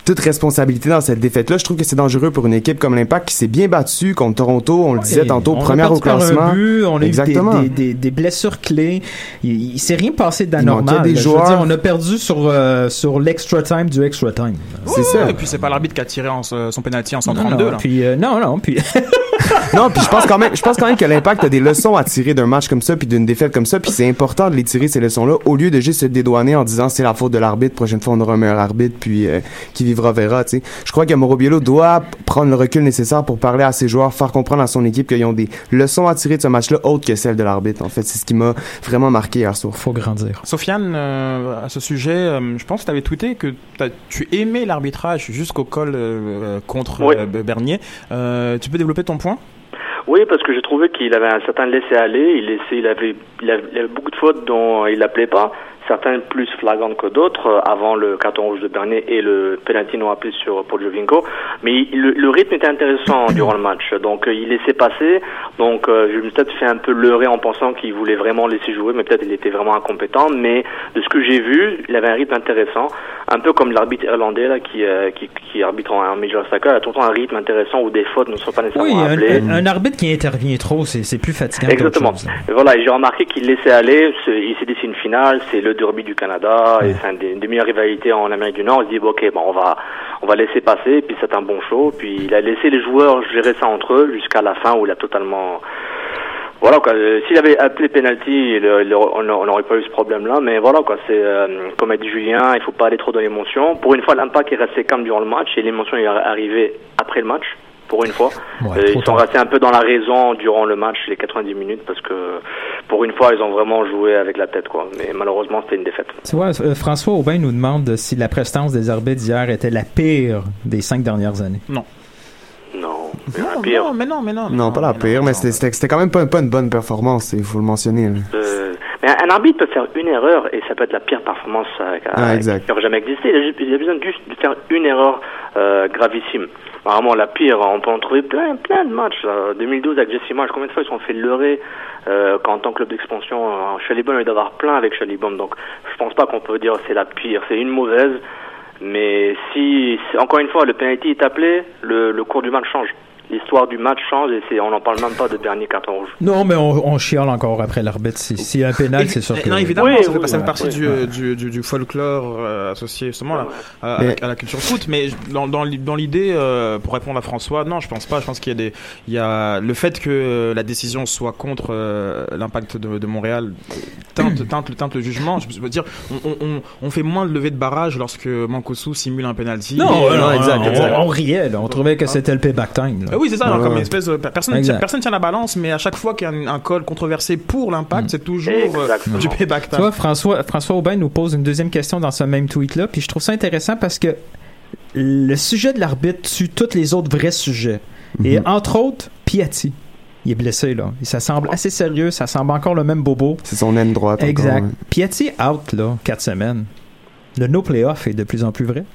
toute responsabilité dans cette défaite-là. Je trouve que c'est dangereux pour une équipe comme l'Impact qui s'est bien battue contre Toronto. On le disait Et tantôt, première au par classement. Un but, on a Exactement. eu des, des, des, des blessures clés. Il, il s'est rien passé d'anormal. des Je veux joueurs. dire, on a perdu sur, euh, sur l'extra time du extra time. C'est ça. Et puis c'est pas l'arbitre qui a tiré en, son penalty en Non, 132 non, là. puis, euh, non, non, puis Non, puis je pense quand même, je pense quand même que l'Impact a des leçons à tirer d'un match comme ça, puis d'une défaite comme ça, puis c'est important de les tirer ces leçons-là, au lieu de juste se dédouaner en disant c'est la faute de l'arbitre, prochaine fois on aura un meilleur arbitre, puis euh, qui vivra verra. Tu sais, je crois que Mauro Biello doit prendre le recul nécessaire pour parler à ses joueurs, faire comprendre à son équipe qu'ils ont des leçons à tirer de ce match-là, autres que celles de l'arbitre. En fait, c'est ce qui m'a vraiment marqué hier soir. faut grandir. Sofiane, euh, à ce sujet, euh, je pense que tu avais tweeté que tu aimais l'arbitrage jusqu'au col euh, contre Oui. euh, Bernier. Euh, tu peux développer ton point? Oui, parce que j'ai trouvé qu'il avait un certain laisser-aller. Il, laissait, il, avait, il, avait, il avait beaucoup de fautes dont il n'appelait pas. Certaines plus flagrantes que d'autres, euh, avant le carton rouge de Bernier et le penalty non appelé sur pour Jovinko. Mais il- le, le rythme était intéressant durant le match. Donc euh, il laissait passer. Donc euh, je me suis peut-être fait un peu leurrer en pensant qu'il voulait vraiment laisser jouer, mais peut-être il était vraiment incompétent. Mais de ce que j'ai vu, il avait un rythme intéressant. Un peu comme l'arbitre irlandais là, qui, euh, qui, qui arbitre en, Major Soccer, il a tout le temps un rythme intéressant où des fautes ne sont pas nécessairement Oui, un, appelées. un- un arbitre qui intervient trop, c'est plus fatigant. Exactement. chose. Voilà, j'ai remarqué qu'il laissait aller. Il s'est dit c'est une finale, c'est le derby du Canada, et c'est une des meilleures rivalités en Amérique du Nord. Il se dit bon, ok, bon, on va, on va laisser passer. Puis c'est un bon show. Puis il a laissé les joueurs gérer ça entre eux jusqu'à la fin où il a totalement. Voilà quoi. Euh, S'il avait appelé penalty, on on n'aurait pas eu ce problème-là. Mais voilà quoi. C'est euh, comme a dit Julien, il faut pas aller trop dans l'émotion. Pour une fois, l'impact est resté calme durant le match et l'émotion est arrivée après le match. Pour une fois, Ouais, Euh, ils sont tard. restés un peu dans la raison durant le match, les 90 minutes, parce que pour une fois, ils ont vraiment joué avec la tête, quoi. Mais malheureusement, c'était une défaite. Tu vois, euh, François Aubin nous demande si la prestance des arbitres d'hier était la pire des cinq dernières années. Non, mais non, un pire. non, mais non, mais non. Non, pas la pire, mais c'était- quand même pas, pas une bonne performance, il faut le mentionner. Euh, mais un arbitre peut faire une erreur et ça peut être la pire performance euh, Ah, qui n'aurait jamais existé. Il a, juste- il a besoin juste de faire une erreur euh, gravissime. Vraiment, la pire, on peut en trouver plein, plein de matchs. là. 2012 avec Jesse Marsh, combien de fois ils se sont fait leurrer euh, quand en tant que club d'expansion, euh, Chalibom, il doit avoir plein avec Chalibom. Donc, je pense pas qu'on peut dire c'est la pire. C'est une mauvaise. Mais si, si- encore une fois, le penalty est appelé, le, le cours du match change. L'histoire du match change et on n'en parle même pas de dernier carton rouge. Non, mais on, on chiale encore après l'arbitre. Si- y a un pénal, c'est sûr que... Non, évidemment, Oui, ça fait, oui, ça fait oui, partie oui. du, euh, du, du, du folklore euh, associé justement là, à, à Mais- la, à la culture foot. Mais dans, dans, dans l'idée, euh, pour répondre à François, non, je pense pas. Je pense qu'il y a des, il y a le fait que la décision soit contre euh, l'impact de, de Montréal teinte, teinte, teinte le jugement. Je veux dire, on, on, on, on fait moins de levée de barrage lorsque Mankosu simule un penalty. Non, Et- non, non, exact, on, exact. on riait, là. on trouvait que c'était le payback time. là. Ah oui, c'est ça, Ouais, comme une espèce de personne, Exact. personne tient la balance, mais à chaque fois qu'il y a un, un call controversé pour l'impact, c'est toujours euh, du payback Tu time. vois, François, François Aubin nous pose une deuxième question dans ce même tweet-là, puis je trouve ça intéressant parce que le sujet de l'arbitre tue tous les autres vrais sujets. Et entre autres, Piatti. Il est blessé, là. Et ça semble assez sérieux, ça semble encore le même bobo. C'est son aine droite. encore, Exact. ouais. Piatti out, là, quatre semaines. le no playoff est de plus en plus vrai.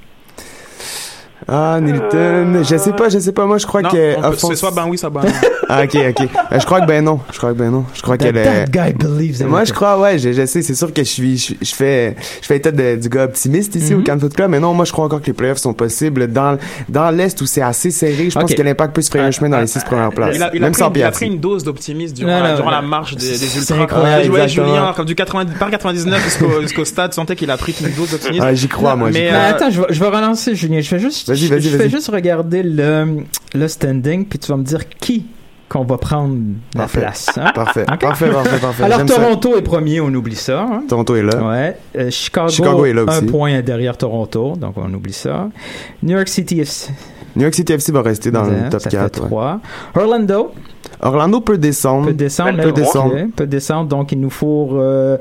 Ah, Nilton, je sais pas, je sais pas. Moi, je crois Non, que. peut- offense- c'est soit ben oui, soit ben non. Ah, ok, ok. Euh, je crois que ben non. Je crois que ben non. Je crois qu'elle est. that guy believes Moi, je crois, ouais, je, je sais, c'est sûr que je suis, je, je fais, je fais état de- du gars optimiste ici Mhm. au Can Foot Club, mais non, moi, je crois encore que les playoffs sont possibles dans, dans l'Est où c'est assez serré. Je pense Ok. que l'impact peut se frayer un chemin dans les six premières places. Il a, il a même pris, sans il a pris une dose d'optimisme durant, Non, durant non. la marche des, des C'est ultras. incroyable. Ouais, Exactement. Julien, comme du 90, par 99 jusqu'au jusqu'au stade, tu sentais qu'il a pris une dose d'optimisme. Ah, j'y crois, moi, j'y Mais, Mais euh, attends, je vais, je vais relancer Julien. Je fais juste, Vas-y, je- vas-y, je fais vas-y. juste regarder le, le standing, puis tu vas me dire qui qu'on va prendre la Parfait. place. hein? Parfait, parfait, parfait, parfait. Alors ça. Toronto est premier, on oublie ça. hein? Toronto est là. Ouais. Euh, Chicago, Chicago est là un aussi. point derrière Toronto, donc on oublie ça. New York City FC, New York City FC va rester dans le top ça 4. fait ouais. 3. Orlando Orlando peut descendre. peut descendre, peut mais- descendre. ok, peut descendre, donc il nous faut euh,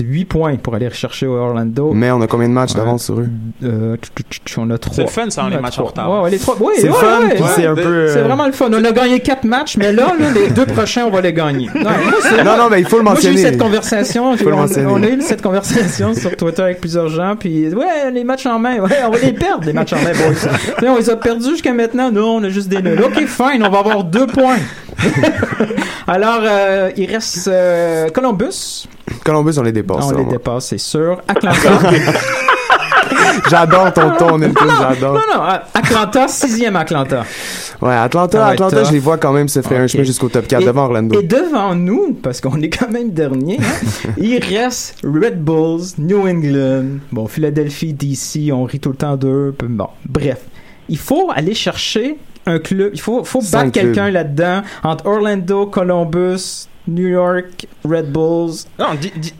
8 points pour aller rechercher Orlando. Mais on a combien de matchs Ouais. d'avance sur eux? Euh, on a 3. C'est le fun, ça, les matchs en retard. Ouais, ouais, les trois. Ouais, C'est ouais, fun, ouais, puis ouais. c'est un peu. euh, C'est vraiment le fun. On a gagné 4 matchs, mais là, là, les deux prochains, on va les gagner. Non, moi, Non, non, mais il faut le Moi, j'ai eu mentionner. cette conversation. Faut le on, mentionner. on a eu cette conversation sur Twitter avec plusieurs gens. Puis, ouais, les matchs en main. Ouais, on va les perdre, les matchs en main, boys. On les a perdus jusqu'à maintenant. Non, on a juste des nuls. OK, fine, on va avoir deux points. Alors, euh, il reste euh, Columbus. Columbus, on les dépasse. on les moi. dépasse, c'est sûr. Atlanta. J'adore ton ton, Nelton, j'adore. non, non, Atlanta, sixième Atlanta. Ouais, Atlanta, Atlanta, tough. je les vois quand même se frayer un chemin jusqu'au top 4 Et- devant Orlando. Et devant nous, parce qu'on est quand même dernier, hein, il reste Red Bulls, New England, bon, Philadelphie, DC, on rit tout le temps d'eux. Bon, bref. Il faut aller chercher un club, il faut, faut battre quelqu'un là-dedans, entre Orlando, Columbus, New York, Red Bulls. Non,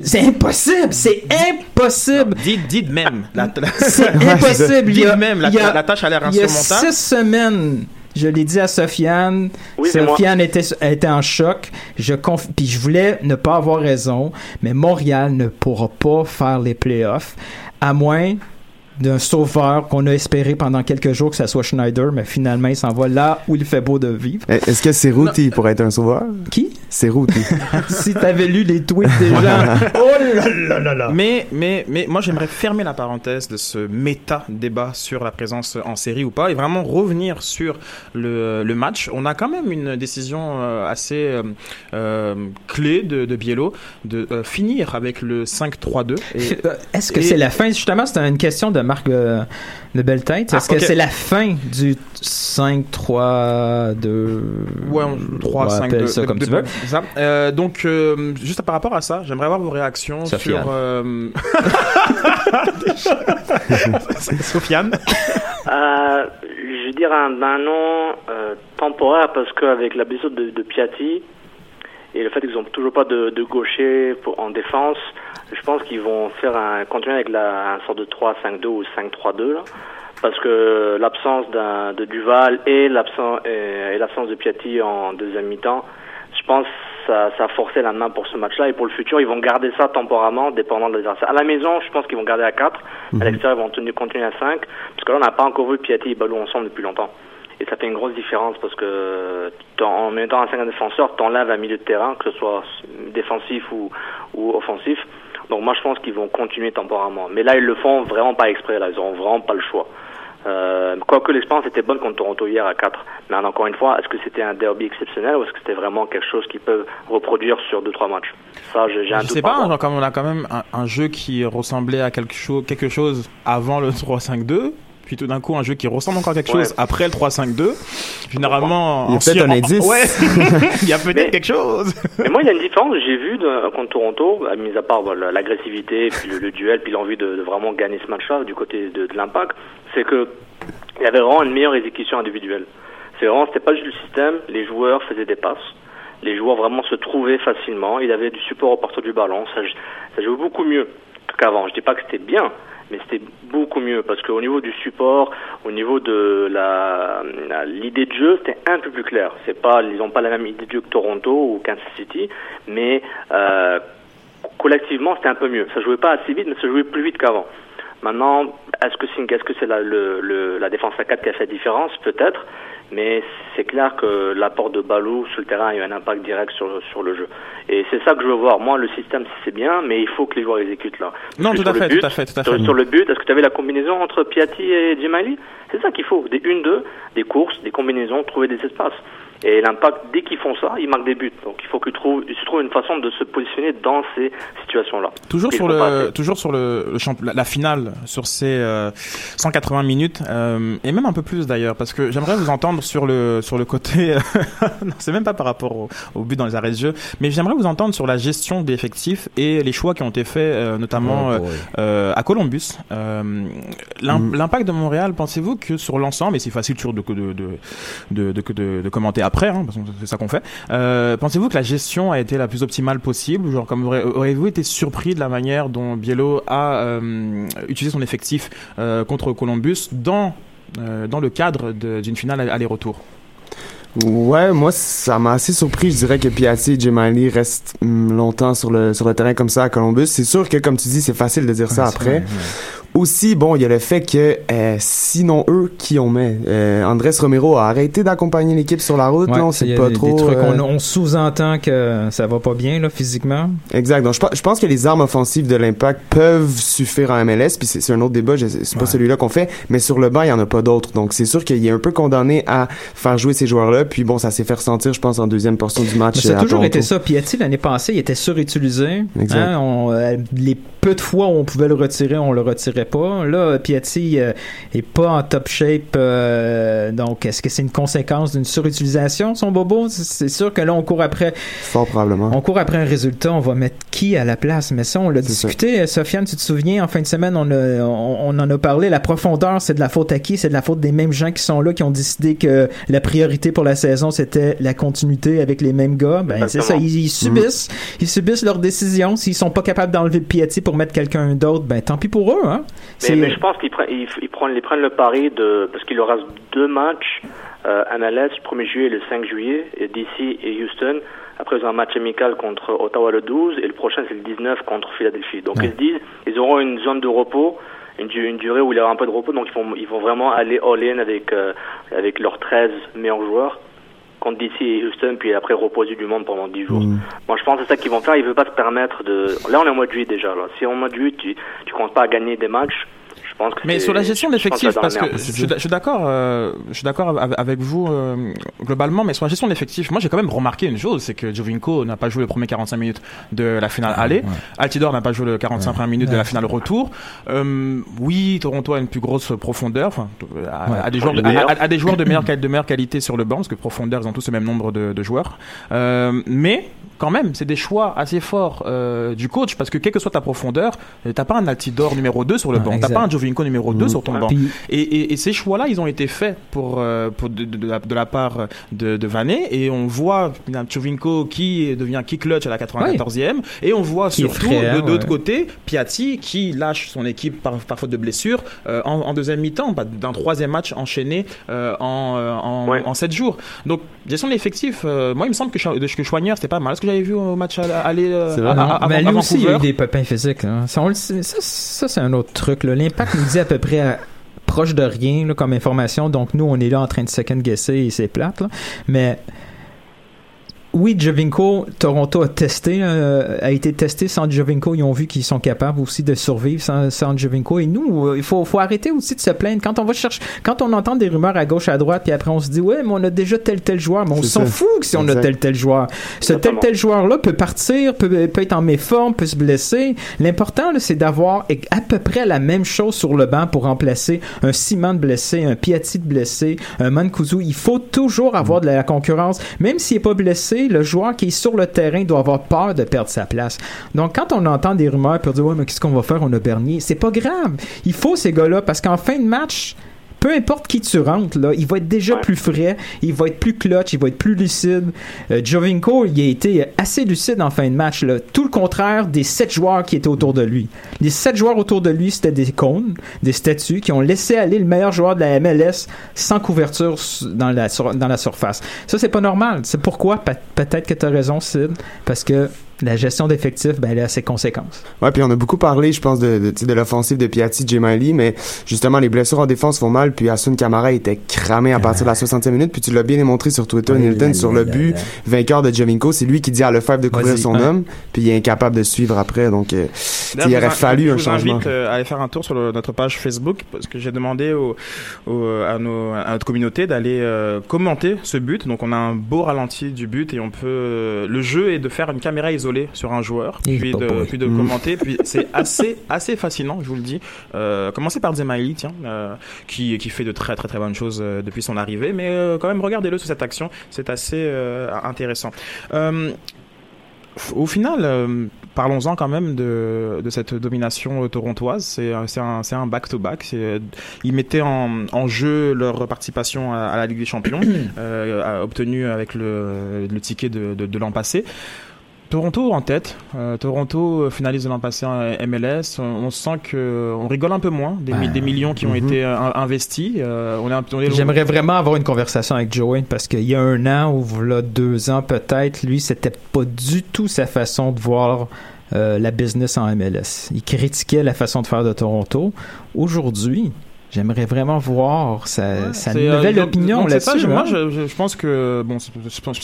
C'est impossible, c'est impossible. dites même. La, C'est impossible. Il y dites a- même, la, il y a- la tâche a l'air Il y a insurmontable. six semaines, je l'ai dit à Sofiane. Oui. Sofiane était, était en choc. Je conf... Puis je voulais ne pas avoir raison, mais Montréal ne pourra pas faire les playoffs à moins d'un sauveur qu'on a espéré pendant quelques jours que ça soit Schneider, mais finalement il s'en va là où il fait beau de vivre. Eh, Est-ce que Cerruti pourrait être un sauveur? Qui? Cerruti. si t'avais lu les tweets des gens. Oh là là là là. Mais, mais, mais moi, j'aimerais fermer la parenthèse de ce méta-débat sur la présence en série ou pas et vraiment revenir sur le, le match. On a quand même une décision euh, assez euh, euh, clé de, de Biello de euh, finir avec le 5-3-2. Et- Euh, Est-ce que c'est la fin? Justement, c'est une question de Marc euh, de belle tête? Est-ce Ah, que ok. c'est la fin du 5-3-2? Ouais, on- 3, Ouais, 5, appelle 2, ça comme de- tu de- veux. c'est ça. Euh, donc, euh, juste par rapport à ça, j'aimerais avoir vos réactions Sofiane. sur... euh, Sofiane Euh, je dirais un ben non euh, temporaire parce qu'avec la blessure de, de Piatti et le fait qu'ils n'ont toujours pas de, de gaucher pour, en défense, je pense qu'ils vont faire un, continuer avec la, un sorte de 3-5-2 ou 5-3-2 là. Parce que l'absence d'un- de Duval et l'absence et, et l'absence de Piatti en deuxième mi-temps, je pense que ça, ça a forcé la main pour ce match-là et pour le futur, ils vont garder ça temporairement, dépendant de l'adversaire. À la maison, je pense qu'ils vont garder à 4. À l'extérieur, ils vont tenir, continuer à 5. Parce que là, on n'a pas encore vu Piatti et Balou ensemble depuis longtemps. Et ça fait une grosse différence parce que en mettant un 5 défenseur, t'enlèves un milieu de terrain, que ce soit défensif ou, ou offensif. Donc moi, je pense qu'ils vont continuer temporairement. Mais là, ils le font vraiment pas exprès. Là, ils auront vraiment pas le choix. Euh, quoique l'expérience était bonne contre Toronto hier à 4. Mais encore une fois, est-ce que c'était un derby exceptionnel ou est-ce que c'était vraiment quelque chose qu'ils peuvent reproduire sur 2-3 matchs? Ça, j'ai un Je doute. sais pas, rapport. genre, comme on a quand même un, un jeu qui ressemblait à quelque chose, quelque chose avant le 3-5-2, puis tout d'un coup un jeu qui ressemble encore à quelque Ouais. chose après le 3-5-2. Généralement, Il y a peut-être Syrie- un indice. Ouais, il y a peut-être Mais- quelque chose. Mais moi, il y a une différence que j'ai vue de- contre Toronto, à mis à part voilà, l'agressivité, puis le, le duel, puis l'envie de, de vraiment gagner ce match-là du côté de, de l'impact, c'est que il y avait vraiment une meilleure exécution individuelle. C'est vraiment, c'était pas juste le système, les joueurs faisaient des passes, les joueurs vraiment se trouvaient facilement, il y avait du support au porteur du ballon, ça, ça jouait beaucoup mieux qu'avant. Je dis pas que c'était bien, mais c'était beaucoup mieux parce qu'au niveau du support, au niveau de la l'idée de jeu, c'était un peu plus clair. C'est pas, ils n'ont pas la même idée de jeu que Toronto ou Kansas City, mais euh, collectivement, c'était un peu mieux. Ça jouait pas assez vite, mais ça jouait plus vite qu'avant. Maintenant, est-ce que c'est la défense à 4 qui a fait la différence? Peut-être. Mais c'est clair que l'apport de Balou sur le terrain a eu un impact direct sur, sur le jeu. Et c'est ça que je veux voir. Moi, le système, c'est bien, mais il faut que les joueurs exécutent là. Non, tout à fait, but- tout à fait, tout à sur, fait. sur le but, est-ce que tu avais la combinaison entre Piatti et Djimali C'est ça qu'il faut. Des 1-2, des courses, des combinaisons, trouver des espaces. Et l'impact, dès qu'ils font ça, ils marquent des buts. Donc il faut qu'ils trouvent, ils se trouvent une façon de se positionner dans ces situations-là. Toujours sur le, toujours sur le, le champ- la, la finale, sur ces euh, 180 minutes, euh, et même un peu plus d'ailleurs, parce que j'aimerais vous entendre sur le, sur le côté, non, c'est même pas par rapport au, au but dans les arrêts de jeu, mais j'aimerais vous entendre sur la gestion des effectifs et les choix qui ont été faits, euh, notamment Oh, euh, euh, à Columbus. Euh, l'im- Mm. L'impact de Montréal, pensez-vous que sur l'ensemble, et c'est facile toujours de, de, de, de, de, de- de commenter après, hein, parce que c'est ça qu'on fait, euh, pensez-vous que la gestion a été la plus optimale possible Genre, comme aurez-vous été surpris de la manière dont Biello a euh, utilisé son effectif euh, contre Columbus dans, dans le cadre d'une finale aller-retour? Ouais, moi, ça m'a assez surpris. Je dirais que Piatti et Gemali restent hum, longtemps sur le, sur le terrain comme ça à Columbus. C'est sûr que, comme tu dis, c'est facile de dire ça Ouais, après. vrai, ouais. Aussi, bon, il y a le fait que, euh, sinon eux, qui on met? Euh, Andrés Romero a arrêté d'accompagner l'équipe sur la route, Ouais, là, on sait pas des, trop. des trucs, euh, on, on sous-entend que ça va pas bien là, physiquement. Exact. Donc, je, pe- je pense que les armes offensives de l'impact peuvent suffire en MLS, puis c'est un autre débat, c'est pas celui-là qu'on fait, mais sur le banc, il y en a pas d'autres. Donc, c'est sûr qu'il est un peu condamné à faire jouer ces joueurs-là, puis bon, ça s'est fait ressentir, je pense, en deuxième portion du match. Ça euh, a à toujours Toronto. été ça. Piatti, l'année passée, il était surutilisé. Exact. Hein, on- euh, les peu de fois où on pouvait le retirer, on le retirait pas. Là, Piatti euh, est pas en top shape. euh, donc, est-ce que c'est une conséquence d'une surutilisation, son bobo? C'est- sûr que là, on court après... Fort probablement. On court après un résultat, on va mettre qui à la place? Mais ça, on l'a discuté. Sofiane, tu te souviens, en fin de semaine, on, a- on, on en a parlé. La profondeur, c'est de la faute à qui? C'est de la faute des mêmes gens qui sont là, qui ont décidé que la priorité pour la saison, c'était la continuité avec les mêmes gars? Ben, c'est ça. Ils subissent, ils subissent leurs décisions. S'ils sont pas capables d'enlever Piatti pour mettre quelqu'un d'autre, ben, tant pis pour eux, hein? Mais, je pense qu'ils prennent, ils, ils prennent, ils prennent le pari de parce qu'il leur reste deux matchs euh, MLS, le 1er juillet et le 5 juillet, et DC et Houston. Après, ils ont un match amical contre Ottawa le 12 et le prochain c'est le 19 contre Philadelphie. Donc ils se disent, ils auront une zone de repos, une durée où il y aura un peu de repos, donc ils vont, ils vont vraiment aller all-in avec euh, avec leurs 13 meilleurs joueurs contre DC et Houston, puis après reposer du monde pendant 10 jours. Moi, je pense que c'est ça qu'ils vont faire. Ils ne veulent pas se permettre de. Là, on est au mois de juillet déjà. Là. Si au mois de juillet, tu tu comptes pas à gagner des matchs, pense que Mais sur la gestion d'effectifs, parce que je, suis d'a- je suis d'accord, euh, je suis d'accord avec, vous euh, globalement, mais sur la gestion d'effectifs, moi j'ai quand même remarqué une chose, c'est que Jovinko n'a pas joué les premiers 45 minutes de la finale aller, Altidore n'a pas joué le 45 premières minutes de la finale retour. Euh, oui, Toronto a une plus grosse profondeur, enfin, a, Ouais. a des joueurs, de, Les meilleurs. a, a- a des joueurs de meilleure, quali- de meilleure qualité sur le banc, parce que profondeur, ils ont tous le même nombre de, de joueurs. Euh, mais quand même, c'est des choix assez forts euh, du coach, parce que quelle que soit ta profondeur, euh, t'as pas un Altidore numéro 2 sur le Ouais, banc, t'as pas un Jovinko numéro 2 Mm. sur ton Ouais. banc. Puis- Et, et, et ces choix-là, ils ont été faits pour, euh, pour de, de- de la, de la part de, de Vanet. Et on voit un Chovinko qui devient kick clutch à la 94e. Et on voit Qui surtout de, de l'autre côté Piatti qui lâche son équipe par, par faute de blessure euh, en, en deuxième mi-temps, bah, d'un troisième match enchaîné euh, en, en, en sept jours. Donc, gestion de l'effectif, euh, moi, il me semble que, que Chouanière, c'était pas mal que j'avais vu au match à- aller euh, à, mais lui aussi, il y a eu des pépins physiques. hein. Ça, c'est un autre truc. là. L'impact nous dit à peu près à- proche de rien là, comme information. Donc, nous, on est là en train de second-guesser et c'est plate. là. Mais oui, Jovinko, Toronto a testé, euh, a été testé sans Jovinko. Ils ont vu qu'ils sont capables aussi de survivre sans, sans Jovinko. Et nous, euh, il faut, faut arrêter aussi de se plaindre. Quand on va chercher, quand on entend des rumeurs à gauche, à droite, puis après on se dit, ouais, mais on a déjà tel tel joueur, mais on s'en fout que si on a tel tel joueur. Ce tel tel joueur-là peut partir, peut, peut être en méforme, peut se blesser. L'important, là, c'est d'avoir à peu près la même chose sur le banc pour remplacer un Simon de blessé, un Piatti de blessé, un Mancuso. Il faut toujours avoir de la concurrence. Même s'il est pas blessé, le joueur qui est sur le terrain doit avoir peur de perdre sa place. Donc, quand on entend des rumeurs pour dire, ouais, mais qu'est-ce qu'on va faire? On a Bernier. C'est pas grave. Il faut ces gars-là parce qu'en fin de match, peu importe qui tu rentres, là, il va être déjà plus frais, il va être plus clutch, il va être plus lucide. Euh, Jovinko, il a été assez lucide en fin de match. Là. Tout le contraire des sept joueurs qui étaient autour de lui. Les sept joueurs autour de lui, c'était des cônes, des statues qui ont laissé aller le meilleur joueur de la MLS sans couverture dans la, sur- dans la surface. Ça, c'est pas normal. C'est pourquoi, Pe- peut-être que tu as raison, Sid, parce que la gestion d'effectifs, ben, elle a ses conséquences. Ouais, puis on a beaucoup parlé, je pense, de, de, tu sais, de l'offensive de Piatti, Jemali, mais justement, les blessures en défense font mal, puis Asun Kamara était cramé à partir de la 60e minute, puis tu l'as bien démontré sur Twitter, Oui, Nilton, sur le but là. vainqueur de Jovinko, c'est lui qui dit à Lefebvre de couvrir son ouais. homme, puis il est incapable de suivre après, donc euh, il aurait je vous- fallu je un vous changement. invite euh, à aller faire un tour sur le- notre page Facebook parce que j'ai demandé au, au- à, nos, à notre communauté d'aller euh, commenter ce but. Donc on a un beau ralenti du but et on peut. euh, le jeu est de faire une caméra isolée sur un joueur, puis de, puis de Mm. commenter. Puis c'est assez assez fascinant, je vous le dis. Euh, commencez par Zemaili, tiens, euh, qui qui fait de très très très bonnes choses euh, depuis son arrivée, mais euh, quand même regardez-le sur cette action, c'est assez intéressant. Au final, parlons-en quand même de, de cette domination torontoise. C'est un, c'est un back-to-back. C'est, euh, Ils mettaient en, en jeu leur participation à, à la Ligue des Champions, euh, obtenue avec le, le ticket de, de, de l'an passé. Toronto en tête. Euh, Toronto euh, finaliste de l'an passé en MLS. On, on sent que on rigole un peu moins des, mi- des millions qui ont été euh, investis. Euh, on on J'aimerais vraiment avoir une conversation avec Joey parce qu'il y a un an ou là deux ans peut-être, lui c'était pas du tout sa façon de voir euh, la business en MLS. Il critiquait la façon de faire de Toronto. Aujourd'hui, j'aimerais vraiment voir sa, sa euh, nouvelle opinion là-dessus. je- moi, hein. je, je- je pense que bon, c'est-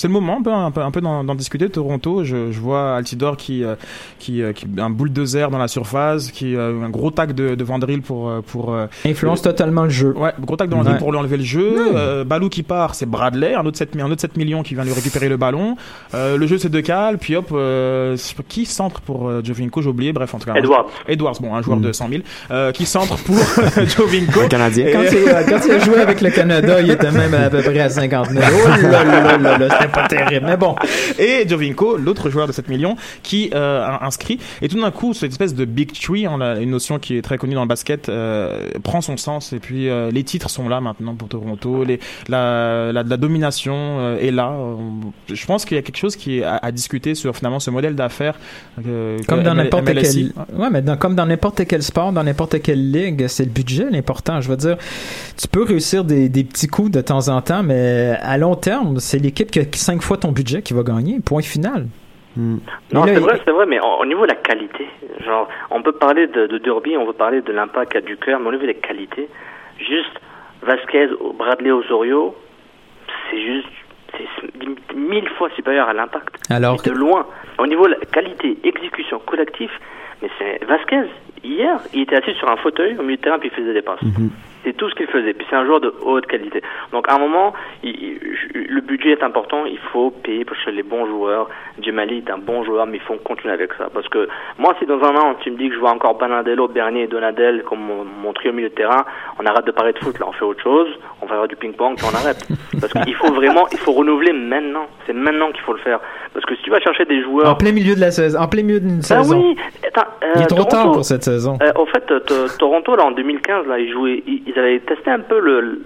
le moment un peu, un peu, un peu d'en, d'en discuter. Toronto, je, je vois Altidore qui, euh, qui, euh, qui un bulldozer dans la surface, qui un gros tac de, de Vandril pour pour euh, Influence totalement le jeu. Ouais, gros tac de Vandril Ouais. pour lui enlever le jeu. Euh, Balou qui part, c'est Bradley, un autre 7, un autre 7 millions qui vient lui récupérer le ballon. Euh, le jeu c'est de Cal, puis hop, euh, je sais pas qui centre pour Jovinko, j'ai oublié. Bref, en tout cas. un- Edwards. Edwards, bon, un joueur Mm. de 100 000, euh, qui centre pour Jovinko? Un Canadien. Quand il, euh, quand il a joué avec le Canada, il était même à peu près à 50 000. Oh là là là là là, c'était pas terrible. Mais bon, et Jovinko, l'autre joueur de 7 millions, qui euh, a inscrit. Et tout d'un coup, cette espèce de big tree, on a une notion qui est très connue dans le basket, euh, prend son sens. Et puis euh, les titres sont là maintenant pour Toronto. Les, la, la, la domination euh, est là. Euh, Je pense qu'il y a quelque chose qui est à, à discuter sur finalement ce modèle d'affaires. euh, comme dans n'importe quel, ouais, mais dans, comme dans n'importe quel sport, dans n'importe quelle ligue, c'est le budget l'important. Je veux dire, tu peux réussir des, des petits coups de temps en temps, mais à long terme, c'est l'équipe qui a cinq fois ton budget qui va gagner. Point final. Hmm. Non, c'est vrai, c'est vrai, mais au, au niveau de la qualité, genre, on peut parler de, de Derby, on peut parler de l'impact qu'a du cœur, mais au niveau des qualités, juste Vasquez, Bradley, Osorio, c'est juste, c'est mille fois supérieur à l'impact. Alors de loin. Au niveau de la qualité, exécution, collectif, mais c'est Vasquez, hier, il était assis sur un fauteuil au milieu de terrain puis il faisait des passes. C'est tout ce qu'il faisait. Puis c'est un joueur de haute qualité. Donc à un moment, il- il- le budget est important. Il faut payer pour chercher les bons joueurs. Djemali est un bon joueur, mais il faut continuer avec ça. Parce que moi, si dans un an, tu me dis que je vois encore Banadello, Bernier et Donadel comme mon, mon trio au milieu de terrain, on arrête de parler de foot. Là, on fait autre chose. On va faire du ping-pong, puis on arrête. Parce qu'il faut vraiment, il faut renouveler maintenant. C'est maintenant qu'il faut le faire. Parce que si tu vas chercher des joueurs En plein milieu de la saison, en plein milieu d'une ah saison. oui, attends, euh, Il est trop Toronto, tard pour cette saison. euh, au fait, to- Toronto, là, en 2015, là, ils jouaient, ils, ils avaient testé un peu le,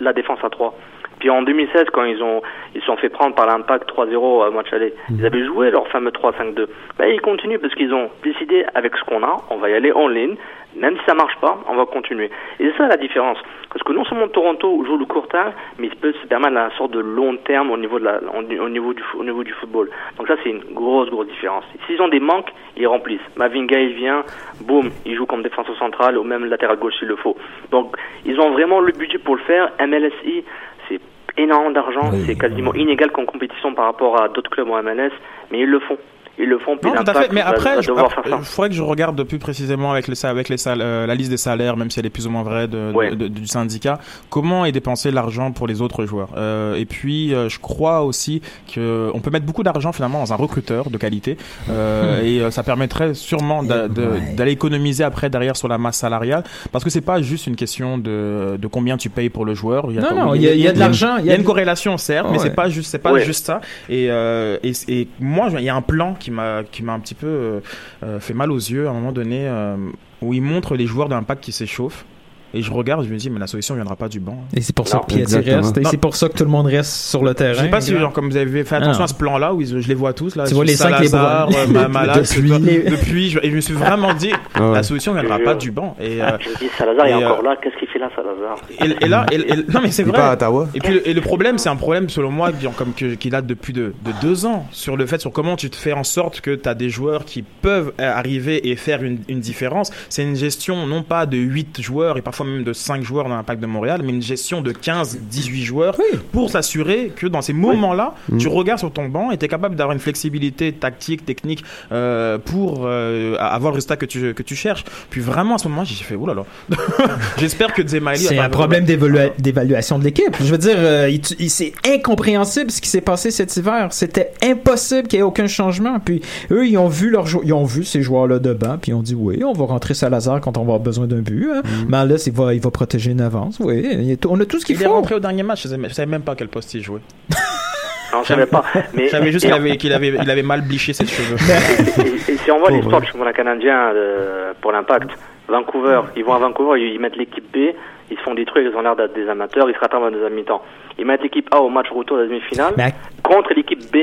la défense à 3. Puis en 2016, quand ils ont, ils se sont fait prendre par l'impact 3-0 à match aller, ils avaient joué leur fameux 3-5-2. Ben, ils continuent parce qu'ils ont décidé, avec ce qu'on a, on va y aller en ligne. Même si ça marche pas, on va continuer. Et c'est ça la différence. Parce que non seulement Toronto joue le court terme, mais il peut se permettre une sorte de long terme au niveau, de la, au, au niveau, du, au niveau du football. Donc ça, c'est une grosse, grosse différence. S'ils ont des manques, ils remplissent. Mavinga, il vient, boum, il joue comme défenseur central ou même latéral gauche s'il le faut. Donc, ils ont vraiment le budget pour le faire. MLSI, c'est énormément d'argent, c'est quasiment inégal qu'en compétition par rapport à d'autres clubs en MLS, mais ils le font. Ils le font, puis Non, tout à l'impact fait. Mais après, je- devoir après, faire ça. il faudrait que je regarde plus précisément avec les avec les sal- euh, la liste des salaires, même si elle est plus ou moins vraie de, de- de- du syndicat, comment est dépensé l'argent pour les autres joueurs? Euh, et puis, euh, je crois aussi que on peut mettre beaucoup d'argent finalement dans un recruteur de qualité, euh, Hmm. et euh, ça permettrait sûrement d'aller économiser après derrière sur la masse salariale, parce que c'est pas juste une question de, de combien tu payes pour le joueur. Il y a, Non, non, il y a- il y a de l'argent, Il y a une corrélation certes, mais Ouais. c'est pas juste, c'est pas Ouais. juste ça. Et, euh, et, et moi, il y a un plan qui qui m'a un petit peu euh, euh, fait mal aux yeux à un moment donné euh, où il montre les joueurs d'impact qui s'échauffent. Et je regarde, je me dis, mais la solution ne viendra pas du banc. Et c'est pour ça Non, que Piatti exactement. reste. Et c'est pour ça que tout le monde reste sur le terrain. Je sais pas si, genre, comme vous avez fait attention Ah. à ce plan-là, où je les vois tous, là. Tu vois les cinq, Salazar, les bras. euh, Depuis. depuis, depuis, je, et je me suis vraiment dit, Ouais. la solution ne viendra pas jure. du banc. Et, euh, Je me dis, Salazar est euh, encore là. Qu'est-ce qu'il fait là, Salazar? et, et là, et- et- non mais c'est vrai. pas à Ottawa. Et puis le, et le problème, c'est un problème selon moi qui, comme que, qui date depuis de, de deux ans sur le fait sur comment tu te fais en sorte que tu as des joueurs qui peuvent euh, arriver et faire une, une différence. C'est une gestion non pas de 8 joueurs et parfois même de 5 joueurs dans l'impact de Montréal, mais une gestion de 15, 18 joueurs pour s'assurer que dans ces moments-là, tu regardes sur ton banc et tu es capable d'avoir une flexibilité tactique, technique euh, pour euh, avoir le résultat que tu, que tu cherches. Puis vraiment à ce moment-là, j'ai fait oulala. J'espère que Zemaili C'est un problème d'évalua- d'évaluation de l'équipe. Je veux dire, euh, il- il- c'est incompréhensible ce qui s'est passé cet hiver. C'était impossible qu'il y ait aucun changement. Puis eux, ils ont vu leurs ils ont vu ces joueurs-là de banc, puis ils ont dit oui, on va rentrer Salazar quand on va avoir besoin d'un but. hein. Mm. Mais là, il va, il va protéger une avance. Oui, il tout- on a tout ce qu'il Il est faut. rentré au dernier match, je savais, je savais même pas à quel poste il jouait. Non, je savais pas. Mais Je savais juste et- qu'il avait, qu'il avait, il avait mal bliché ses cheveux. Et, et si on voit l'histoire du championnat canadien euh, pour l'impact, Vancouver, ils vont à Vancouver, ils, ils mettent l'équipe B, ils se font détruire, ils ont l'air d'être des amateurs, ils se rattrapent en deuxième mi-temps. Ils mettent l'équipe A au match retour de la demi-finale. Mais Contre l'équipe B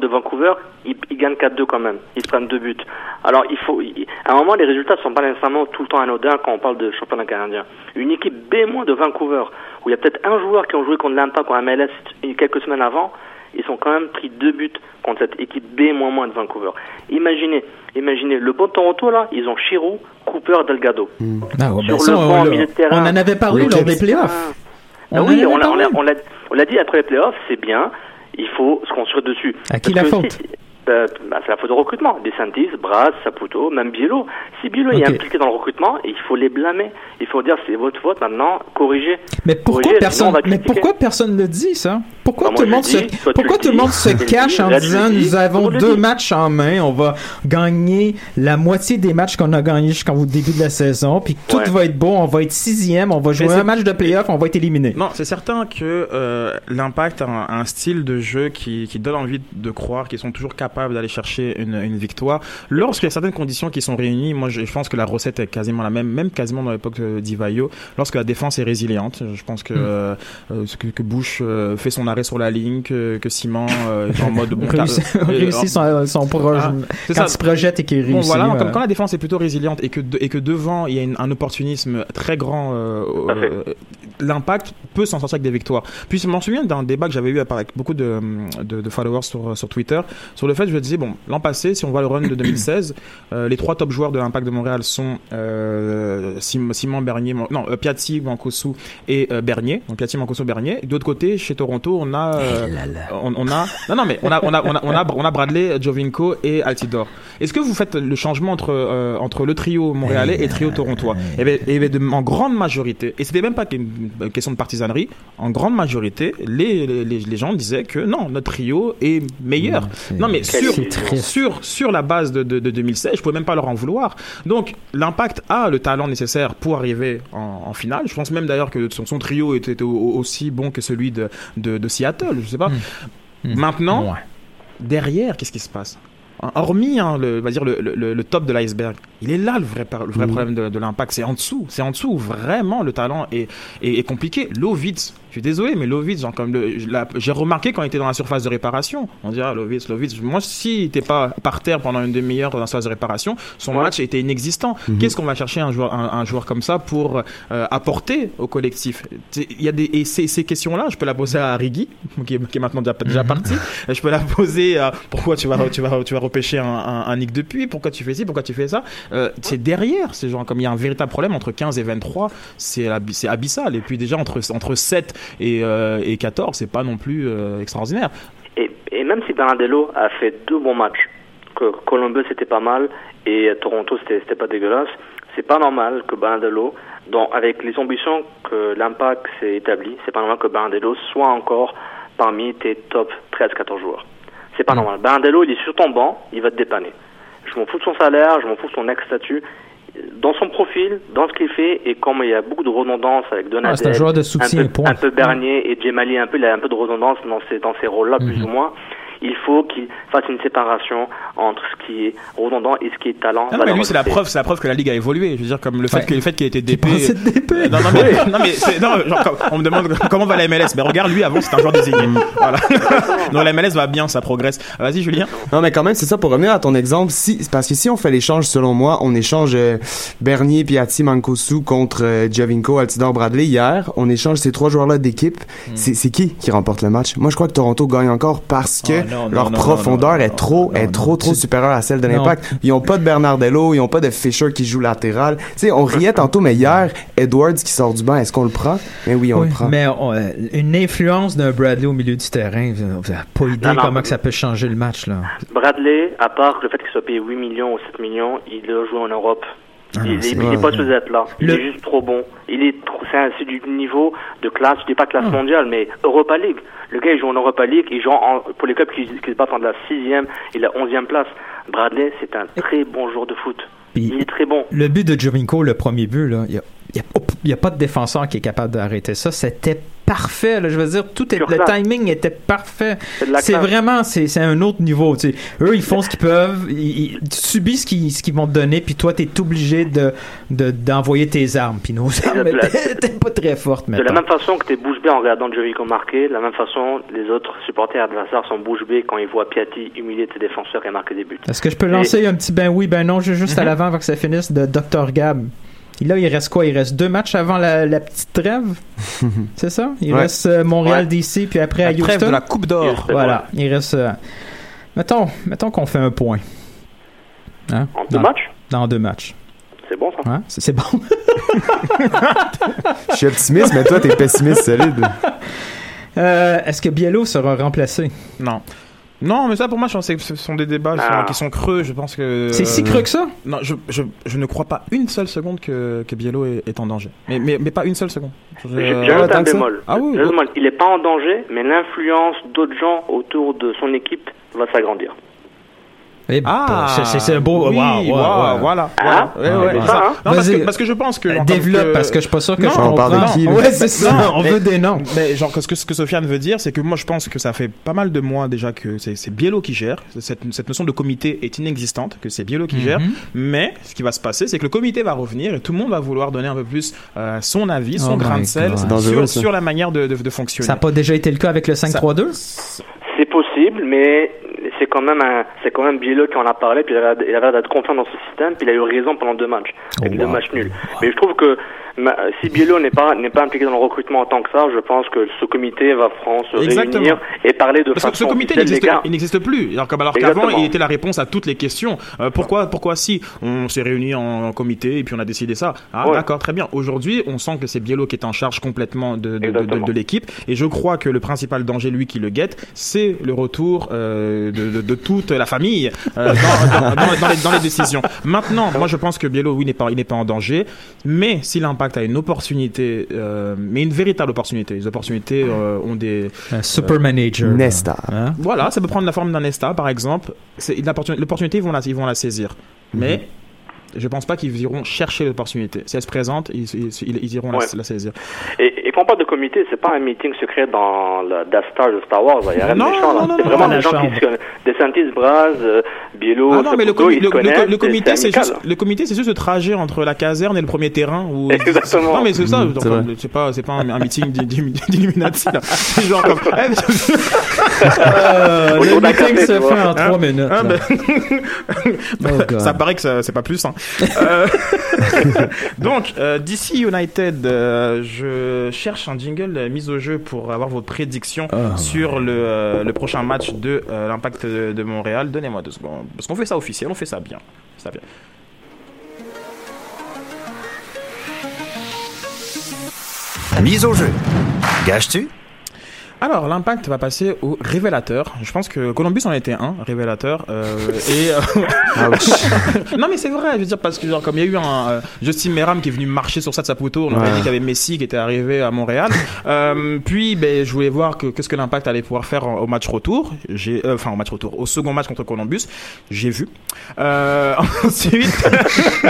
de Vancouver, ils, ils gagnent 4-2 quand même. Ils se prennent deux buts. Alors, il faut, il- à un moment, les résultats ne sont pas nécessairement tout le temps anodins quand on parle de championnat canadien. Une équipe B de Vancouver, où il y a peut-être un joueur qui a joué contre l'Impact ou un MLS quelques semaines avant, ils ont quand même pris deux buts contre cette équipe B de Vancouver. Imaginez, imaginez, le bon Toronto, là, ils ont Chirou, Cooper, Delgado. Ah, ouais, Sur ben ça, le on, banc, l'a- milieu de terrain. on en avait parlé lors des playoffs. Ah. On Ah en oui, on l'a, on, on, on dit après les playoffs, c'est bien, il faut se construire dessus. À qui Parce la faute si- euh, bah, C'est la faute de recrutement. DeSantis, Brass, Saputo, même Bielo. Si Bielo est Ok. impliqué dans le recrutement, il faut les blâmer. Il faut dire c'est votre faute maintenant, corrigez. Mais pourquoi Corrigez, personne, mais pourquoi personne ne dit ça? Pourquoi Bah, tout le moi, monde se, pourquoi tout le monde se cache en disant nous avons deux matchs en main, on va gagner la moitié des matchs qu'on a gagnés jusqu'au début de la saison, puis tout Ouais. va être beau, on va être sixième, on va jouer un match de playoff, on va être éliminé. Non, c'est certain que euh, l'impact a un, un style de jeu qui, qui donne envie de croire qu'ils sont toujours capables d'aller chercher une, une victoire. Lorsqu'il y a certaines conditions qui sont réunies, moi je, je pense que la recette est quasiment la même, même quasiment dans l'époque de d'Ivaio. Lorsque la défense est résiliente, je pense que, Mm. euh, euh, que, que Bush euh, fait son arrêt sur la ligne, que, que Simon euh, est en mode bon Réussi, euh, réussit son, son projet. Ah, quand ça. il projette et qu'il réussit. Bon, voilà, euh, comme quand la défense est plutôt résiliente et que, de- et que devant il y a une- un opportunisme très grand, euh, euh, l'impact peut s'en sortir avec des victoires. Puis je m'en souviens d'un débat que j'avais eu avec beaucoup de, de, de followers sur, sur Twitter sur le fait, je me disais, bon, l'an passé, si on voit le run de 2016, euh, les trois top joueurs de l'impact de Montréal sont euh, Sim- Simon Bernier, Mon- non, euh, Piatti, Mancosu et Bernier. Donc Piatti, Mancosu, Bernier. Et de l'autre côté, chez Toronto, on a, euh, on, on a, non, non, mais on a, on a, on a, on a, on a Bradley, Jovinko et Altidore. Est-ce que vous faites le changement entre, entre le trio montréalais et le trio torontois? Eh bien, eh bien, de- en grande majorité, et c'était même pas une question de partisanerie, en grande majorité, les, les, gens disaient que non, notre trio est meilleur. non, mais Quelle sur, sur, sur la base de, de, de 2016, je pouvais même pas leur en vouloir. Donc, l'impact a le talent nécessaire pour arriver en, en finale. Je pense même d'ailleurs que son, son trio était au- au- aussi bon que celui de, de, de Seattle, je sais pas. Hmm. Maintenant, Ouais. derrière, qu'est-ce qui se passe? Hormis hein, le, va dire le, le, le top de l'iceberg, il est là le vrai, le vrai problème de, de l'impact. C'est en dessous. C'est en dessous vraiment le talent est, est, est compliqué. Lovitz, je suis désolé, mais Lovitz, genre, comme j'ai remarqué quand il était dans la surface de réparation, on dirait ah, Lovitz, Lovitz. Moi, s'il n'était pas par terre pendant une demi-heure dans la surface de réparation, son match était inexistant. Qu'est-ce qu'on va chercher un joueur, un, un joueur comme ça pour euh, apporter au collectif? Il y a des et ces, ces questions-là, je peux la poser à Rigui, qui est, qui est maintenant déjà, déjà parti. Je peux la poser à pourquoi tu vas, tu vas, tu vas repêcher un, un, un Nick Depuis, pourquoi tu fais ci, pourquoi tu fais ça? Euh, c'est derrière ces gens, comme il y a un véritable problème entre 15 et 23, c'est abi- c'est abyssal. Et puis déjà entre, entre 7 et, euh, et 14, c'est pas non plus euh, extraordinaire. Et, et même si Bernardello a fait deux bons matchs, que Columbus c'était pas mal et Toronto c'était pas dégueulasse, c'est pas normal que Bernardello, dans, avec les ambitions que l'impact s'est établi, c'est pas normal que Bernardello soit encore parmi tes top 13-14 joueurs. C'est pas normal. Bernardello, il est sur ton banc, il va te dépanner. Je m'en fous de son salaire, je m'en fous de son ex-statut. Dans son profil, dans ce qu'il fait, et comme il y a beaucoup de redondance avec Donadel, Ah, un peu, peu Bernier et Djemali, un peu, il a un peu de redondance dans ces, dans ces rôles-là, plus ou moins. Il faut qu'il fasse une séparation entre ce qui est redondant et ce qui est talent. Non, mais lui, c'est la preuve, c'est la preuve que la ligue a évolué. Je veux dire, comme le fait Ouais. que le fait qu'il ait été DP. Euh, Non, non, mais, non, mais c'est- non, genre, on me demande comment va la MLS. Mais regarde, lui, avant, c'était un joueur désigné. voilà. Donc la MLS va bien, ça progresse. Euh, Vas-y, Julien. Non, mais quand même, c'est ça, pour revenir à ton exemple, si, parce que si on fait l'échange, selon moi, on échange euh, Bernier, Piatti, Mancosu contre euh, Javinko, Altidore, Bradley hier, on échange ces trois joueurs-là d'équipe, Hmm. c'est c'est qui qui remporte le match? Moi, je crois que Toronto gagne encore parce que Oh, non, leur non, profondeur non, non, est trop, non, est non, trop, trop tu- supérieure à celle de l'Impact. Ils ont pas de Bernardello, ils ont pas de Fisher qui joue latéral. Tu sais, on riait tantôt, mais hier, Edwards qui sort du banc, est-ce qu'on le prend? Mais oui, on Oui, le prend. mais on- euh, une influence d'un Bradley au milieu du terrain, vous vous avez pas idée Non, non, comment que ça peut changer le match là. Bradley, à part le fait qu'il soit payé 8 millions ou 7 millions, il doit jouer en Europe. Ah il non, est, c'est il vrai. est pas supposé être là. Il Le- est juste trop bon. Il est trop, c'est, du niveau de classe, je dis pas classe Ah. mondiale, mais Europa League. Le gars, il joue en Europa League, il joue en, pour les clubs qui, qui se battent entre la 6e et la 11e place. Bradley, c'est un très bon joueur de foot. Puis- Il est très bon. Le but de Jovinko, le premier but, là, il y a, il y a- a pas de défenseur qui est capable d'arrêter ça. C'était parfait. Là, je veux dire, tout est, le timing était parfait. C'est de vraiment, c'est un autre niveau. Tu sais. Eux, ils font ce qu'ils peuvent. Ils, ils- tu subis ce qu'ils vont te donner, puis toi, t'es obligé de de- d'envoyer tes armes. Puis nos armes de la- étaient étaient pas très fortes, De la même façon que tu es bouche bée en regardant Jovico marquer, de la même façon, les autres supporters adversaires sont bouche bée quand ils voient Piatti humilier ses défenseurs et marquer des buts. Est-ce que je peux lancer un petit ben oui, ben non, ju- juste Mhm. à l'avant avant que ça finisse de Dr. Gab? Et là, il reste quoi? Il reste deux matchs avant la, la petite trêve? C'est ça? Il Ouais. reste euh, Montréal Ouais. DC, puis après à La trêve Houston. de la Coupe d'Or. Voilà, il reste... euh, mettons mettons qu'on fait un point. Hein? En deux Dans- matchs, Dans deux matchs. c'est bon ça. Hein? C'est c'est bon. Je suis optimiste, mais toi, t'es pessimiste solide. Euh, Est-ce que Biello sera remplacé? Non. Non, mais ça pour moi, je pense que ce sont des débats qui sont- Ah. qui sont creux. Je pense que. C'est si euh, creux que ça? Non, je, je, je ne crois pas une seule seconde que, que Biello est, est en danger. Mais, mais, mais pas une seule seconde. Je- J'ai euh, un bémol. Ah oui, J'ai un bémol. Il n'est pas en danger, mais l'influence d'autres gens autour de son équipe va s'agrandir. Eh, Ah, c'est- c'est c'est un beau... oui, wow. voilà. Ah, voilà. Ouais, ouais, ça. Non, parce que, parce que je pense que. Développe, que- parce que je suis pas sûr que Non, je on parle de qui? Ouais, c'est ça, Non, on mais- veut des noms. Mais genre, ce que, ce que Sofiane veut dire, c'est que moi je pense que ça fait pas mal de mois déjà que c'est c'est Biello qui gère. Cette, cette notion de comité est inexistante, que c'est Biello qui gère. Mhm. Mais ce qui va se passer, c'est que le comité va revenir et tout le monde va vouloir donner un peu plus euh, son avis, son Oh grain de sel sur, sur la manière de, de, de fonctionner. Ça n'a pas déjà été le cas avec le 5-3-2? C'est possible, mais c'est quand même un, c'est quand même Biello qui en a parlé, puis il avait, il avait l'air d'être confiant dans ce système, puis il a eu raison pendant deux matchs, avec Oh, deux wow. matchs nuls. Mais je trouve que si Biello n'est pas n'est pas impliqué dans le recrutement en tant que ça, je pense que ce comité va franchement se Exactement. réunir et parler de Parce que ce comité n'existe gars. il n'existe plus. Alors, comme alors qu'avant, il était la réponse à toutes les questions. Euh, pourquoi, pourquoi si on s'est réunis en, en comité et puis on a décidé ça? Ah, Ouais. d'accord, très bien. Aujourd'hui, on sent que c'est Biello qui est en charge complètement de, de, de, de- Exactement. de l'équipe. Et je crois que le principal danger, lui, qui le guette, c'est le retour euh, de, toute la famille euh, dans, dans, dans- dans les, dans les décisions. Maintenant, moi, je pense que Biello, oui, n'est pas, il n'est pas en danger. Mais si l'impact a une opportunité, euh, mais une véritable opportunité, les opportunités euh, ont des Un super manager. là. Nesta. Hein? voilà, ça peut prendre la forme d'un Nesta, par exemple. L'opportunité, ils vont la, ils vont la saisir. Mais je pense pas qu'ils iront chercher l'opportunité. Si elle se présente, ils, ils, ils- ils iront la- Ouais. la, saisir. Et, et quand on parle de comité, c'est pas un meeting secret dans la Death Star de Star Wars. Il y a rien de Non, méchant, là. non, non, C'est vraiment des gens qui se connaissent. DeSantis, Braz, euh, Biello, Ah non, mais le, Saputo, le, le- le comité, c'est juste, le comité, c'est juste ce trajet entre la caserne et le premier terrain. Où... Exactement. Non, mais c'est ça. Donc, c'est pas, c'est pas un, un meeting d'I- d'I- d'Illuminati. C'est genre comme. Eh, Euh, Autour le meeting café, se fait en Hein? trois minutes. Ah, ben, Oh, ça paraît que c'est pas plus. Hein. Euh, donc, euh, DC United, euh, je cherche un jingle mise au jeu pour avoir vos prédictions Ah. sur le, euh, le prochain match de euh, l'Impact de, de Montréal. Donnez-moi deux secondes. Parce qu'on fait ça officiel, on fait ça bien. Ça bien. Mise au jeu. Gages-tu? Alors, l'impact va passer au révélateur. Je pense que Columbus en était un, révélateur. euh, et euh, non, mais c'est vrai. Je veux dire parce que genre, comme il y a eu un euh, Justin Meram qui est venu marcher sur ça de Saputo, on Ouais. dit qu'il y avait Messi qui était arrivé à Montréal. Euh, puis, ben, je voulais voir que qu'est-ce que l'impact allait pouvoir faire au match retour. J'ai, euh, enfin, au match retour, au second match contre Columbus. J'ai vu. Euh, ensuite,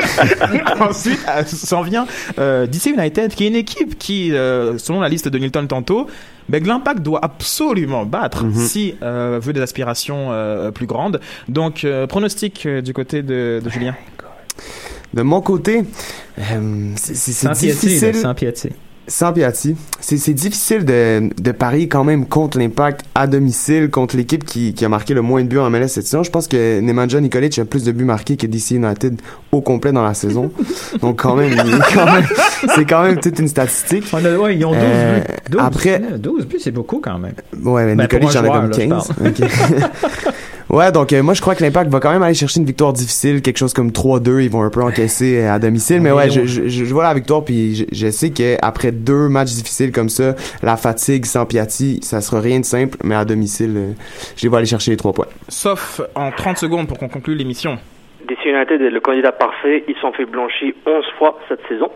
ensuite, s'en vient euh, DC United, qui est une équipe qui, euh, selon la liste de Nilton tantôt, ben, que l'Impact doit absolument battre Mhm. si euh, veut des aspirations euh, plus grandes. Donc, euh, pronostic euh, du côté de, de Julien. De mon côté, euh, c'est c'est- c'est Sans Piatti. C'est difficile de, de parier quand même contre l'impact à domicile, contre l'équipe qui, qui a marqué le moins de buts en MLS cette saison. Je pense que Nemanja Nikolic a plus de buts marqués que DC United au complet dans la saison. Donc quand même, c'est quand même toute une statistique. ouais, ils ont 12 Euh, buts. 12, après- 12 buts, c'est beaucoup quand même. Ouais, mais Ben, Nikolic en a comme là, je 15. parle. Ouais, donc euh, moi je crois que l'Impact va quand même aller chercher une victoire difficile, quelque chose comme 3-2, ils vont un peu encaisser euh, à domicile, mais ouais, je, je, je vois la victoire puis je, je sais qu'après deux matchs difficiles comme ça, la fatigue sans Piatti, ça sera rien de simple, mais à domicile, euh, je les vois aller chercher les trois points. Sauf en 30 secondes pour qu'on conclue l'émission. DC United est le candidat parfait. Ils sont fait blanchir 11 fois cette saison.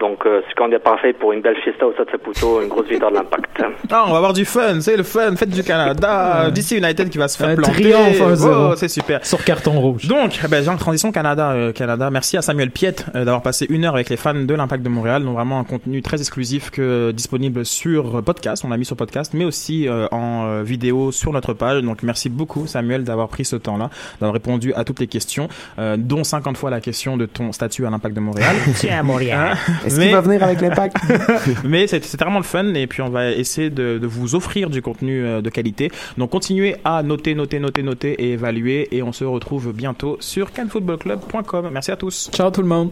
Donc, euh, c'est le candidat parfait pour une belle fiesta au Stade Saputo, une grosse victoire de l'impact. Ah, on va avoir du fun, c'est le fun, fête du Canada, DC United qui va se faire Un planter. triomphe 1-0. Oh, c'est super. Sur carton rouge. Donc, ben, en transition Canada, euh, Canada. Merci à Samuel Piette euh, d'avoir passé une heure avec les fans de l'Impact de Montréal. Donc vraiment un contenu très exclusif que disponible sur podcast. On l'a mis sur podcast, mais aussi euh, en euh, vidéo sur notre page. Donc merci beaucoup Samuel d'avoir pris ce temps-là, d'avoir répondu à toutes les questions, euh, dont 50 fois la question de ton statut à l'Impact de Montréal. Tiens, Montréal. Est-ce qu'il va venir avec l'impact? Mais c'est c'est vraiment le fun et puis on va essayer de, de vous offrir du contenu euh, de qualité. Donc continuez à noter, noter, noter, noter et évaluer et on se retrouve bientôt sur canfootballclub.com. Merci à tous. Ciao tout le monde.